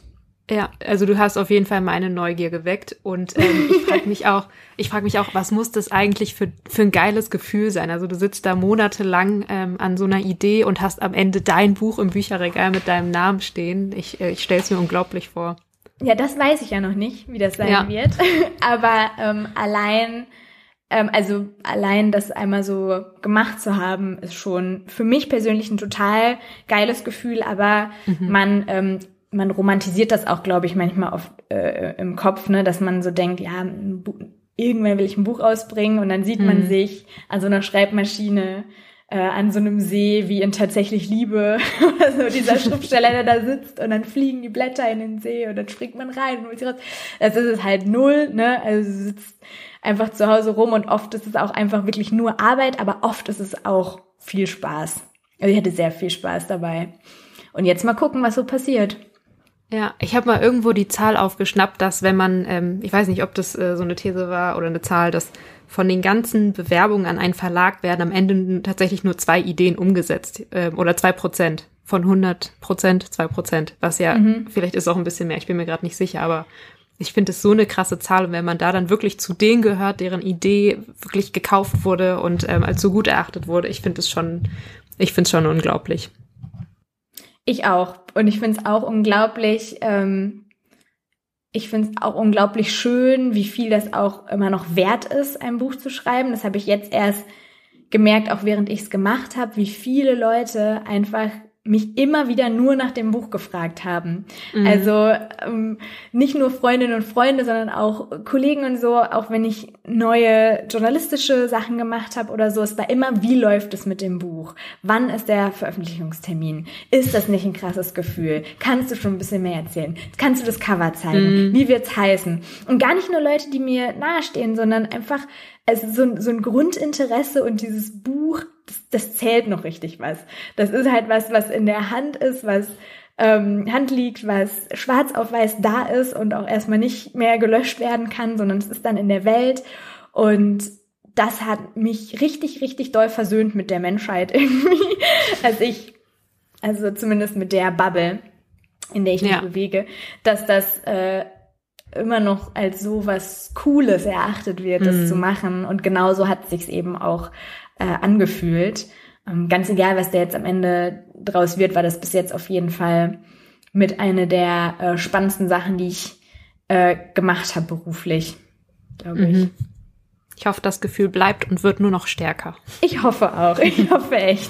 Ja, also du hast auf jeden Fall meine Neugier geweckt und ähm, ich frage mich auch, ich frage mich auch, was muss das eigentlich für für ein geiles Gefühl sein? Also du sitzt da monatelang ähm, an so einer Idee und hast am Ende dein Buch im Bücherregal mit deinem Namen stehen. Ich äh, ich stelle es mir unglaublich vor. Ja, das weiß ich ja noch nicht, wie das sein ja. wird. Aber ähm, allein ähm, also allein das einmal so gemacht zu haben, ist schon für mich persönlich ein total geiles Gefühl, aber mhm. man ähm, man romantisiert das auch, glaube ich, manchmal oft äh, im Kopf, ne, dass man so denkt, ja, irgendwann will ich ein Buch ausbringen und dann sieht man mhm. sich an so einer Schreibmaschine äh, an so einem See wie in tatsächlich Liebe oder so dieser Schriftsteller, der da sitzt und dann fliegen die Blätter in den See und dann springt man rein und holt sie raus. Das ist es halt null, ne? Also sitzt einfach zu Hause rum und oft ist es auch einfach wirklich nur Arbeit, aber oft ist es auch viel Spaß. Also ich hatte sehr viel Spaß dabei. Und jetzt mal gucken, was so passiert. Ja, ich habe mal irgendwo die Zahl aufgeschnappt, dass wenn man, ähm, ich weiß nicht, ob das äh, so eine These war oder eine Zahl, dass von den ganzen Bewerbungen an einen Verlag werden am Ende tatsächlich nur zwei Ideen umgesetzt äh, oder zwei Prozent von 100 Prozent, zwei Prozent, was ja mhm. vielleicht ist auch ein bisschen mehr, ich bin mir gerade nicht sicher, aber ich finde es so eine krasse Zahl und wenn man da dann wirklich zu denen gehört, deren Idee wirklich gekauft wurde und ähm, als so gut erachtet wurde, ich finde es schon, ich finde es schon unglaublich. Ich auch und ich finde es auch unglaublich, ähm, ich finde es auch unglaublich schön, wie viel das auch immer noch wert ist, ein Buch zu schreiben. Das habe ich jetzt erst gemerkt, auch während ich es gemacht habe, wie viele Leute einfach mich immer wieder nur nach dem Buch gefragt haben. Mhm. Also ähm, nicht nur Freundinnen und Freunde, sondern auch Kollegen und so, auch wenn ich neue journalistische Sachen gemacht habe oder so, es war immer, wie läuft es mit dem Buch? Wann ist der Veröffentlichungstermin? Ist das nicht ein krasses Gefühl? Kannst du schon ein bisschen mehr erzählen? Kannst du das Cover zeigen? Mhm. Wie wird's heißen? Und gar nicht nur Leute, die mir nahestehen, sondern einfach also so, so ein Grundinteresse und dieses Buch, das, das zählt noch richtig was. Das ist halt was, was in der Hand ist, was ähm, Hand liegt, was schwarz auf weiß da ist und auch erstmal nicht mehr gelöscht werden kann, sondern es ist dann in der Welt. Und das hat mich richtig, richtig doll versöhnt mit der Menschheit irgendwie, als ich, also zumindest mit der Bubble, in der ich mich ja. bewege, dass das äh, immer noch als so was Cooles erachtet wird, das mm. zu machen. Und genauso hat sich's eben auch äh, angefühlt. Ähm, ganz egal, was da jetzt am Ende draus wird, war das bis jetzt auf jeden Fall mit eine der äh, spannendsten Sachen, die ich äh, gemacht habe beruflich, glaube ich. Mhm. Ich hoffe, das Gefühl bleibt und wird nur noch stärker. Ich hoffe auch. Ich hoffe echt.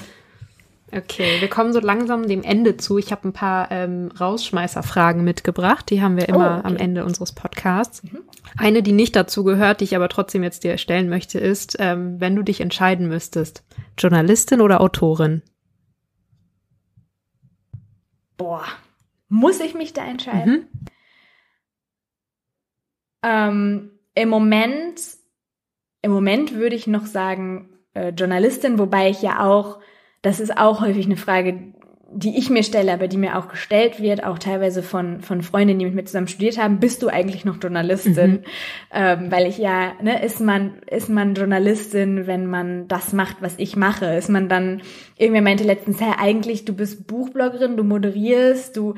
Okay, wir kommen so langsam dem Ende zu. Ich habe ein paar ähm, Rausschmeißerfragen mitgebracht. Die haben wir immer oh, okay. am Ende unseres Podcasts. Mhm. Eine, die nicht dazu gehört, die ich aber trotzdem jetzt dir stellen möchte, ist, ähm, wenn du dich entscheiden müsstest, Journalistin oder Autorin? Boah, muss ich mich da entscheiden? Mhm. Ähm, Im Moment, im Moment würde ich noch sagen äh, Journalistin, wobei ich ja auch das ist auch häufig eine Frage, die ich mir stelle, aber die mir auch gestellt wird, auch teilweise von, von Freundinnen, die mit mir zusammen studiert haben, bist du eigentlich noch Journalistin? Mhm. Ähm, weil ich ja, ne, ist man, ist man Journalistin, wenn man das macht, was ich mache? Ist man dann, irgendwer meinte letztens, hey, eigentlich, du bist Buchbloggerin, du moderierst, du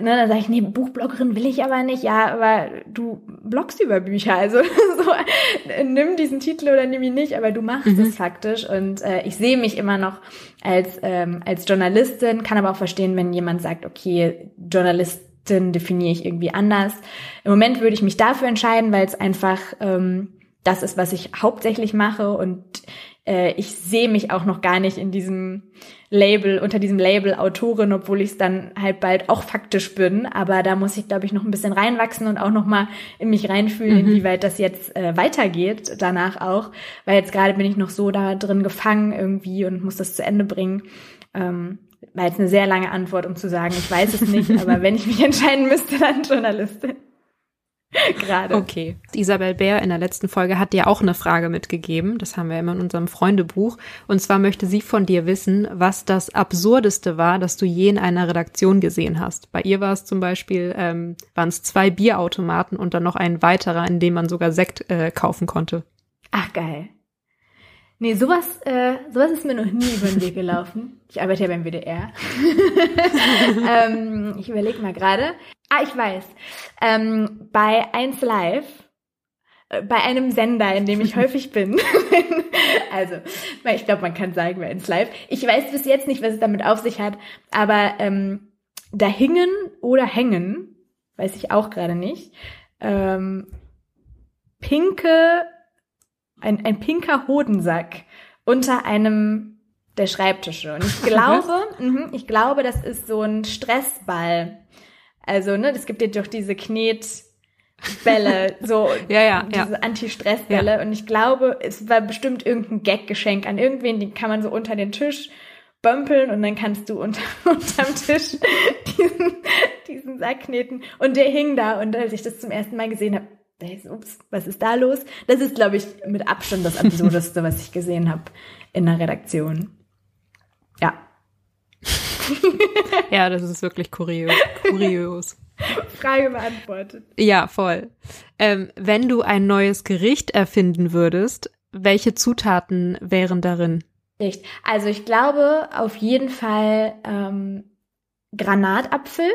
ne, dann sage ich, nee, Buchbloggerin will ich aber nicht. Ja, aber du bloggst über Bücher, also so, nimm diesen Titel oder nimm ihn nicht, aber du machst mhm. es faktisch. Und äh, ich sehe mich immer noch als, ähm, als Journalistin, kann aber auch verstehen, wenn jemand sagt, okay, Journalistin definiere ich irgendwie anders. Im Moment würde ich mich dafür entscheiden, weil es einfach ähm, das ist, was ich hauptsächlich mache und äh, ich sehe mich auch noch gar nicht in diesem Label, unter diesem Label Autorin, obwohl ich es dann halt bald auch faktisch bin. Aber da muss ich, glaube ich, noch ein bisschen reinwachsen und auch noch mal in mich reinfühlen, mhm. inwieweit das jetzt äh, weitergeht, danach auch. Weil jetzt gerade bin ich noch so da drin gefangen irgendwie und muss das zu Ende bringen. Ähm, war jetzt eine sehr lange Antwort, um zu sagen, ich weiß es nicht, aber wenn ich mich entscheiden müsste, dann Journalistin. Gerade. Okay. Isabel Bär in der letzten Folge hat dir auch eine Frage mitgegeben. Das haben wir immer in unserem Freundebuch. Und zwar möchte sie von dir wissen, was das Absurdeste war, das du je in einer Redaktion gesehen hast. Bei ihr war es zum Beispiel, ähm, waren es zwei Bierautomaten und dann noch ein weiterer, in dem man sogar Sekt äh, kaufen konnte. Ach, geil. Nee, sowas, äh, sowas ist mir noch nie über den Weg gelaufen. Ich arbeite ja beim WDR. ähm, ich überlege mal gerade. Ah, ich weiß. Ähm, bei 1 Live, äh, bei einem Sender, in dem ich häufig bin. also, ich glaube, man kann sagen, bei 1 Live. Ich weiß bis jetzt nicht, was es damit auf sich hat, aber ähm, da hingen oder hängen, weiß ich auch gerade nicht, ähm, pinke ein, ein pinker Hodensack unter einem der Schreibtische. Und ich glaube, mhm, ich glaube, das ist so ein Stressball. Also, ne, es gibt ja doch diese Knetbälle, so ja, ja, diese ja. Anti-Stress-Bälle. Und ich glaube, es war bestimmt irgendein Gag-Geschenk an irgendwen, die kann man so unter den Tisch bömpeln und dann kannst du unter, unterm Tisch diesen, diesen Sack kneten. Und der hing da und als ich das zum ersten Mal gesehen habe, ups, was ist da los? Das ist, glaube ich, mit Abstand das Absurdeste, was ich gesehen habe in der Redaktion. Ja. ja, das ist wirklich kurios. kurios. Frage beantwortet. Ja, voll. Ähm, wenn du ein neues Gericht erfinden würdest, welche Zutaten wären darin? Nicht. Also ich glaube auf jeden Fall ähm, Granatapfel.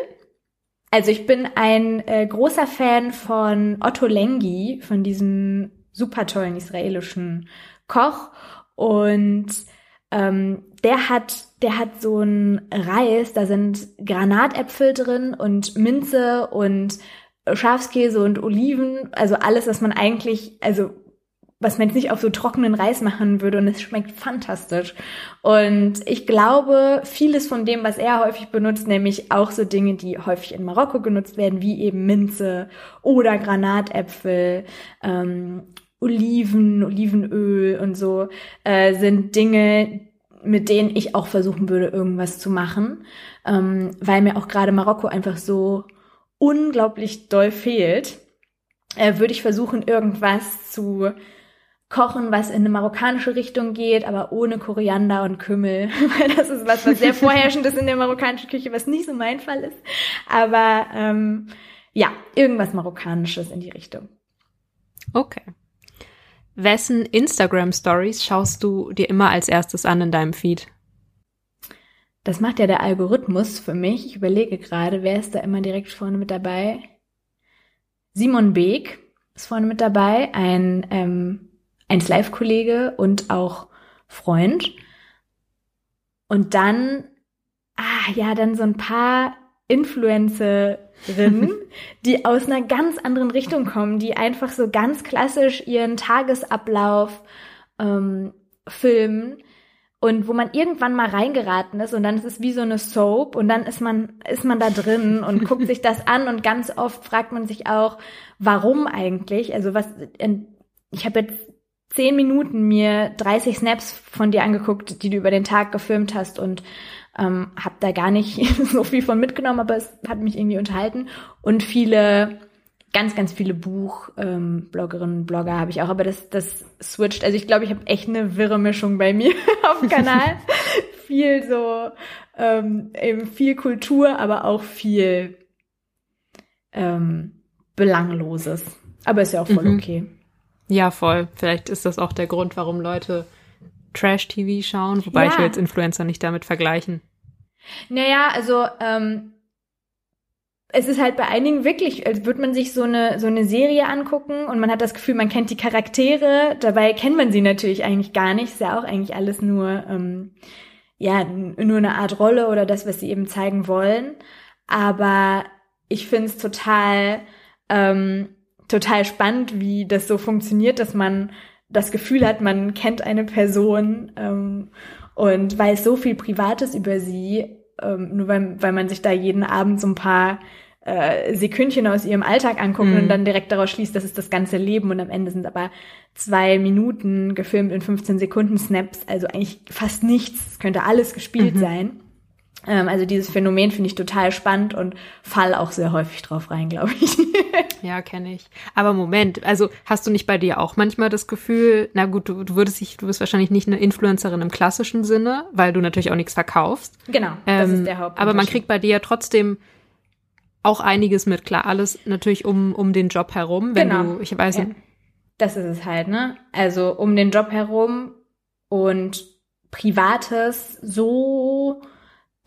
Also ich bin ein äh, großer Fan von Otto Lengi, von diesem super tollen israelischen Koch. Und ähm, der hat, der hat so ein Reis, da sind Granatäpfel drin und Minze und Schafskäse und Oliven, also alles, was man eigentlich, also was man jetzt nicht auf so trockenen Reis machen würde und es schmeckt fantastisch. Und ich glaube, vieles von dem, was er häufig benutzt, nämlich auch so Dinge, die häufig in Marokko genutzt werden, wie eben Minze oder Granatäpfel, ähm, Oliven, Olivenöl und so, äh, sind Dinge, mit denen ich auch versuchen würde, irgendwas zu machen, ähm, weil mir auch gerade Marokko einfach so unglaublich doll fehlt, äh, würde ich versuchen, irgendwas zu kochen, was in eine marokkanische Richtung geht, aber ohne Koriander und Kümmel, weil das ist was, was sehr vorherrschend ist in der marokkanischen Küche, was nicht so mein Fall ist. Aber ähm, ja, irgendwas Marokkanisches in die Richtung. Okay. Wessen Instagram Stories schaust du dir immer als erstes an in deinem Feed? Das macht ja der Algorithmus für mich. Ich überlege gerade, wer ist da immer direkt vorne mit dabei? Simon Beek ist vorne mit dabei, ein ähm, ein Live-Kollege und auch Freund. Und dann, ah ja, dann so ein paar Influencerinnen, die aus einer ganz anderen Richtung kommen, die einfach so ganz klassisch ihren Tagesablauf ähm, filmen und wo man irgendwann mal reingeraten ist und dann ist es wie so eine Soap und dann ist man ist man da drin und guckt sich das an und ganz oft fragt man sich auch, warum eigentlich? Also was ich habe jetzt zehn Minuten mir 30 Snaps von dir angeguckt, die du über den Tag gefilmt hast und ähm, habe da gar nicht so viel von mitgenommen, aber es hat mich irgendwie unterhalten und viele ganz ganz viele Buchbloggerinnen ähm, Blogger habe ich auch, aber das das switcht. Also ich glaube, ich habe echt eine wirre Mischung bei mir auf dem Kanal. viel so ähm, eben viel Kultur, aber auch viel ähm, belangloses. Aber ist ja auch voll mhm. okay. Ja, voll. Vielleicht ist das auch der Grund, warum Leute Trash-TV schauen, wobei ja. ich will jetzt Influencer nicht damit vergleichen. Naja, also ähm, es ist halt bei einigen wirklich, als würde man sich so eine, so eine Serie angucken und man hat das Gefühl, man kennt die Charaktere, dabei kennt man sie natürlich eigentlich gar nicht. Ist ja auch eigentlich alles nur, ähm, ja, nur eine Art Rolle oder das, was sie eben zeigen wollen. Aber ich finde es total ähm, total spannend, wie das so funktioniert, dass man das Gefühl hat, man kennt eine Person ähm, und weiß so viel Privates über sie, ähm, nur weil, weil man sich da jeden Abend so ein paar äh, Sekündchen aus ihrem Alltag anguckt mhm. und dann direkt daraus schließt, das ist das ganze Leben und am Ende sind aber zwei Minuten gefilmt in 15 Sekunden Snaps, also eigentlich fast nichts, könnte alles gespielt mhm. sein. Ähm, also dieses Phänomen finde ich total spannend und fall auch sehr häufig drauf rein, glaube ich. ja, kenne ich. Aber Moment, also hast du nicht bei dir auch manchmal das Gefühl, na gut, du, du würdest dich, du bist wahrscheinlich nicht eine Influencerin im klassischen Sinne, weil du natürlich auch nichts verkaufst. Genau, das ist ähm, der Haupt. Aber man kriegt bei dir ja trotzdem auch einiges mit, klar, alles natürlich um, um den Job herum, wenn genau. du, ich weiß ja. nicht. Das ist es halt, ne? Also um den Job herum und Privates so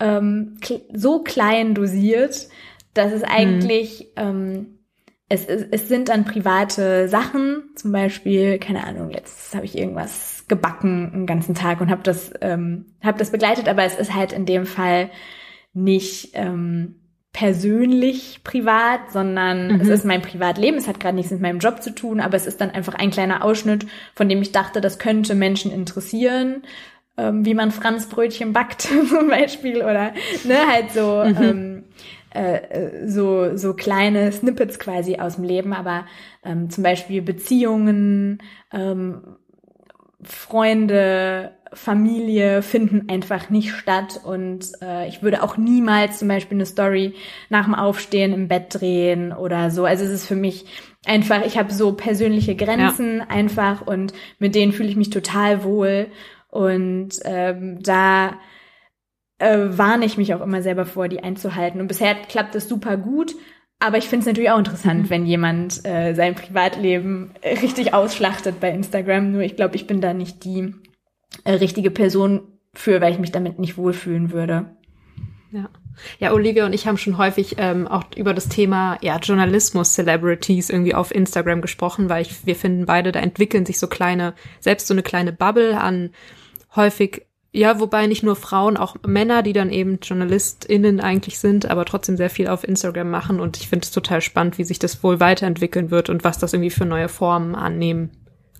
ähm, so klein dosiert, dass es eigentlich, mhm. ähm, es, es, es sind dann private Sachen, zum Beispiel, keine Ahnung, jetzt habe ich irgendwas gebacken einen ganzen Tag und habe das, ähm, hab das begleitet, aber es ist halt in dem Fall nicht, ähm, persönlich privat, sondern mhm. es ist mein Privatleben. Es hat gerade nichts mit meinem Job zu tun, aber es ist dann einfach ein kleiner Ausschnitt, von dem ich dachte, das könnte Menschen interessieren, ähm, wie man Franzbrötchen backt zum Beispiel oder ne halt so mhm. ähm, äh, so so kleine Snippets quasi aus dem Leben, aber ähm, zum Beispiel Beziehungen, ähm, Freunde, Familie finden einfach nicht statt und äh, ich würde auch niemals zum Beispiel eine Story nach dem Aufstehen im Bett drehen oder so. Also es ist für mich einfach, ich habe so persönliche Grenzen ja. einfach und mit denen fühle ich mich total wohl und ähm, da äh, warne ich mich auch immer selber vor, die einzuhalten. Und bisher klappt das super gut, aber ich finde es natürlich auch interessant, mhm. wenn jemand äh, sein Privatleben richtig ausschlachtet bei Instagram. Nur ich glaube, ich bin da nicht die äh, richtige Person für, weil ich mich damit nicht wohlfühlen würde. Ja. Ja, Olivia und ich haben schon häufig ähm, auch über das Thema ja, Journalismus-Celebrities irgendwie auf Instagram gesprochen, weil ich, wir finden beide, da entwickeln sich so kleine, selbst so eine kleine Bubble an häufig ja, wobei nicht nur Frauen, auch Männer, die dann eben JournalistInnen eigentlich sind, aber trotzdem sehr viel auf Instagram machen. Und ich finde es total spannend, wie sich das wohl weiterentwickeln wird und was das irgendwie für neue Formen annehmen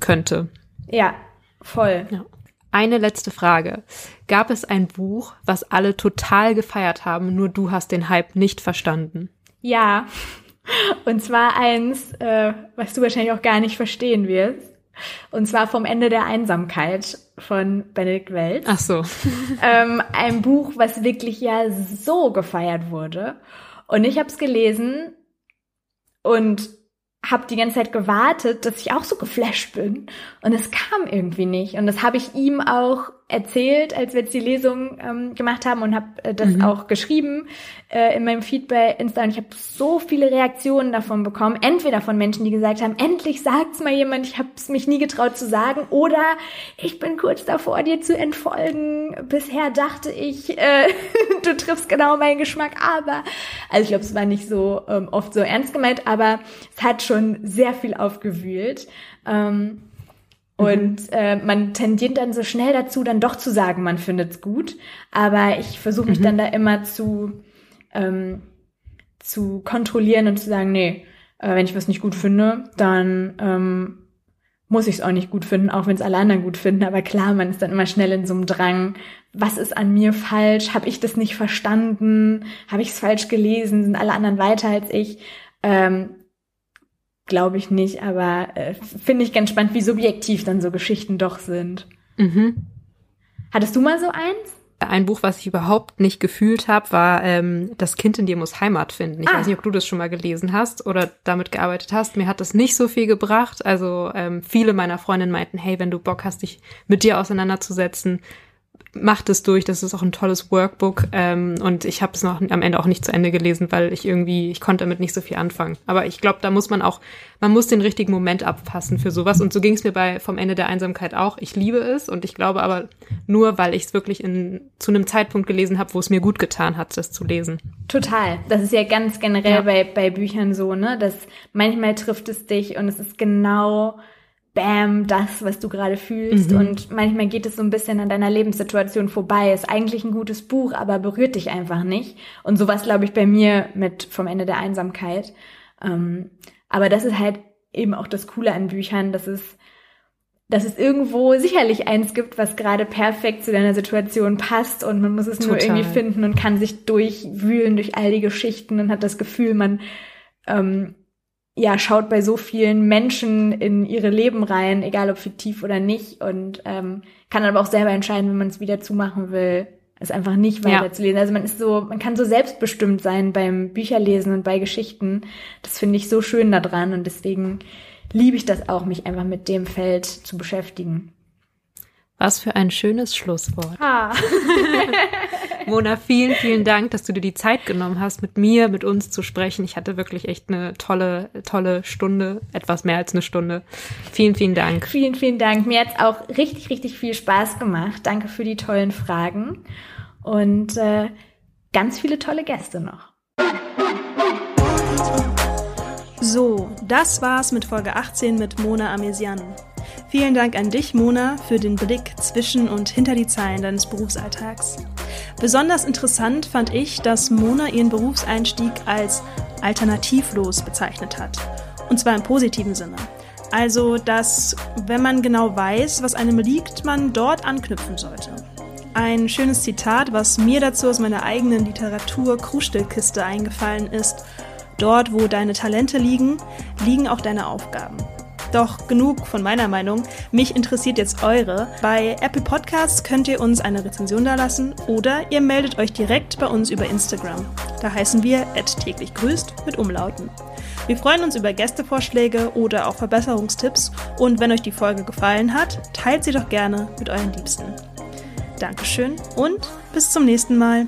könnte. Ja, voll. Ja. Eine letzte Frage. Gab es ein Buch, was alle total gefeiert haben, nur du hast den Hype nicht verstanden? Ja. Und zwar eins, äh, was du wahrscheinlich auch gar nicht verstehen wirst. Und zwar vom Ende der Einsamkeit von Benedikt Welz. Ach so. ähm, ein Buch, was wirklich ja so gefeiert wurde. Und ich habe es gelesen und habe die ganze Zeit gewartet, dass ich auch so geflasht bin. Und es kam irgendwie nicht. Und das habe ich ihm auch erzählt, als wir jetzt die Lesung ähm, gemacht haben und habe äh, das mhm. auch geschrieben äh, in meinem Feed bei Insta. Und ich habe so viele Reaktionen davon bekommen. Entweder von Menschen, die gesagt haben, endlich sagt's mal jemand, ich habe es mich nie getraut zu sagen. Oder ich bin kurz davor, dir zu entfolgen. Bisher dachte ich, äh, du triffst genau meinen Geschmack. Aber, also ich glaube, es war nicht so ähm, oft so ernst gemeint, aber es hat schon sehr viel aufgewühlt. Ähm, und äh, man tendiert dann so schnell dazu, dann doch zu sagen, man findet's gut. Aber ich versuche mich mhm. dann da immer zu, ähm, zu kontrollieren und zu sagen, nee, äh, wenn ich was nicht gut finde, dann ähm, muss ich es auch nicht gut finden, auch wenn es alle anderen gut finden. Aber klar, man ist dann immer schnell in so einem Drang, was ist an mir falsch? Habe ich das nicht verstanden? Habe ich es falsch gelesen? Sind alle anderen weiter als ich? Ähm, glaube ich nicht, aber äh, finde ich ganz spannend, wie subjektiv dann so Geschichten doch sind. Mhm. Hattest du mal so eins? Ein Buch, was ich überhaupt nicht gefühlt habe, war ähm, Das Kind in dir muss Heimat finden. Ich ah. weiß nicht, ob du das schon mal gelesen hast oder damit gearbeitet hast. Mir hat das nicht so viel gebracht. Also ähm, viele meiner Freundinnen meinten, hey, wenn du Bock hast, dich mit dir auseinanderzusetzen, macht es durch. Das ist auch ein tolles Workbook. Ähm, und ich habe es noch am Ende auch nicht zu Ende gelesen, weil ich irgendwie, ich konnte damit nicht so viel anfangen. Aber ich glaube, da muss man auch, man muss den richtigen Moment abpassen für sowas. Und so ging es mir bei vom Ende der Einsamkeit auch. Ich liebe es und ich glaube aber nur, weil ich es wirklich in, zu einem Zeitpunkt gelesen habe, wo es mir gut getan hat, das zu lesen. Total. Das ist ja ganz generell ja. bei, bei Büchern so, ne? Dass manchmal trifft es dich und es ist genau bam, das, was du gerade fühlst. Mhm. Und manchmal geht es so ein bisschen an deiner Lebenssituation vorbei. Ist eigentlich ein gutes Buch, aber berührt dich einfach nicht. Und sowas, glaube ich, bei mir mit vom Ende der Einsamkeit. Ähm, aber das ist halt eben auch das Coole an Büchern, dass es, dass es irgendwo sicherlich eins gibt, was gerade perfekt zu deiner Situation passt und man muss es Total. nur irgendwie finden und kann sich durchwühlen durch all die Geschichten und hat das Gefühl, man ähm, ja, schaut bei so vielen Menschen in ihre Leben rein, egal ob fiktiv oder nicht, und ähm, kann aber auch selber entscheiden, wenn man es wieder zumachen will, es einfach nicht weiterzulesen. Ja. Also man ist so, man kann so selbstbestimmt sein beim Bücherlesen und bei Geschichten. Das finde ich so schön daran und deswegen liebe ich das auch, mich einfach mit dem Feld zu beschäftigen. Was für ein schönes Schlusswort. Ah. Mona, vielen, vielen Dank, dass du dir die Zeit genommen hast, mit mir, mit uns zu sprechen. Ich hatte wirklich echt eine tolle, tolle Stunde, etwas mehr als eine Stunde. Vielen, vielen Dank. Vielen, vielen Dank. Mir hat's auch richtig, richtig viel Spaß gemacht. Danke für die tollen Fragen und äh, ganz viele tolle Gäste noch. So, das war's mit Folge 18 mit Mona Amesian. Vielen Dank an dich, Mona, für den Blick zwischen und hinter die Zeilen deines Berufsalltags. Besonders interessant fand ich, dass Mona ihren Berufseinstieg als alternativlos bezeichnet hat. Und zwar im positiven Sinne. Also, dass, wenn man genau weiß, was einem liegt, man dort anknüpfen sollte. Ein schönes Zitat, was mir dazu aus meiner eigenen Literatur-Krustellkiste eingefallen ist. Dort, wo deine Talente liegen, liegen auch deine Aufgaben. Doch genug von meiner Meinung. Mich interessiert jetzt eure. Bei Apple Podcasts könnt ihr uns eine Rezension dalassen oder ihr meldet euch direkt bei uns über Instagram. Da heißen wir täglich grüßt mit Umlauten. Wir freuen uns über Gästevorschläge oder auch Verbesserungstipps und wenn euch die Folge gefallen hat, teilt sie doch gerne mit euren Liebsten. Dankeschön und bis zum nächsten Mal.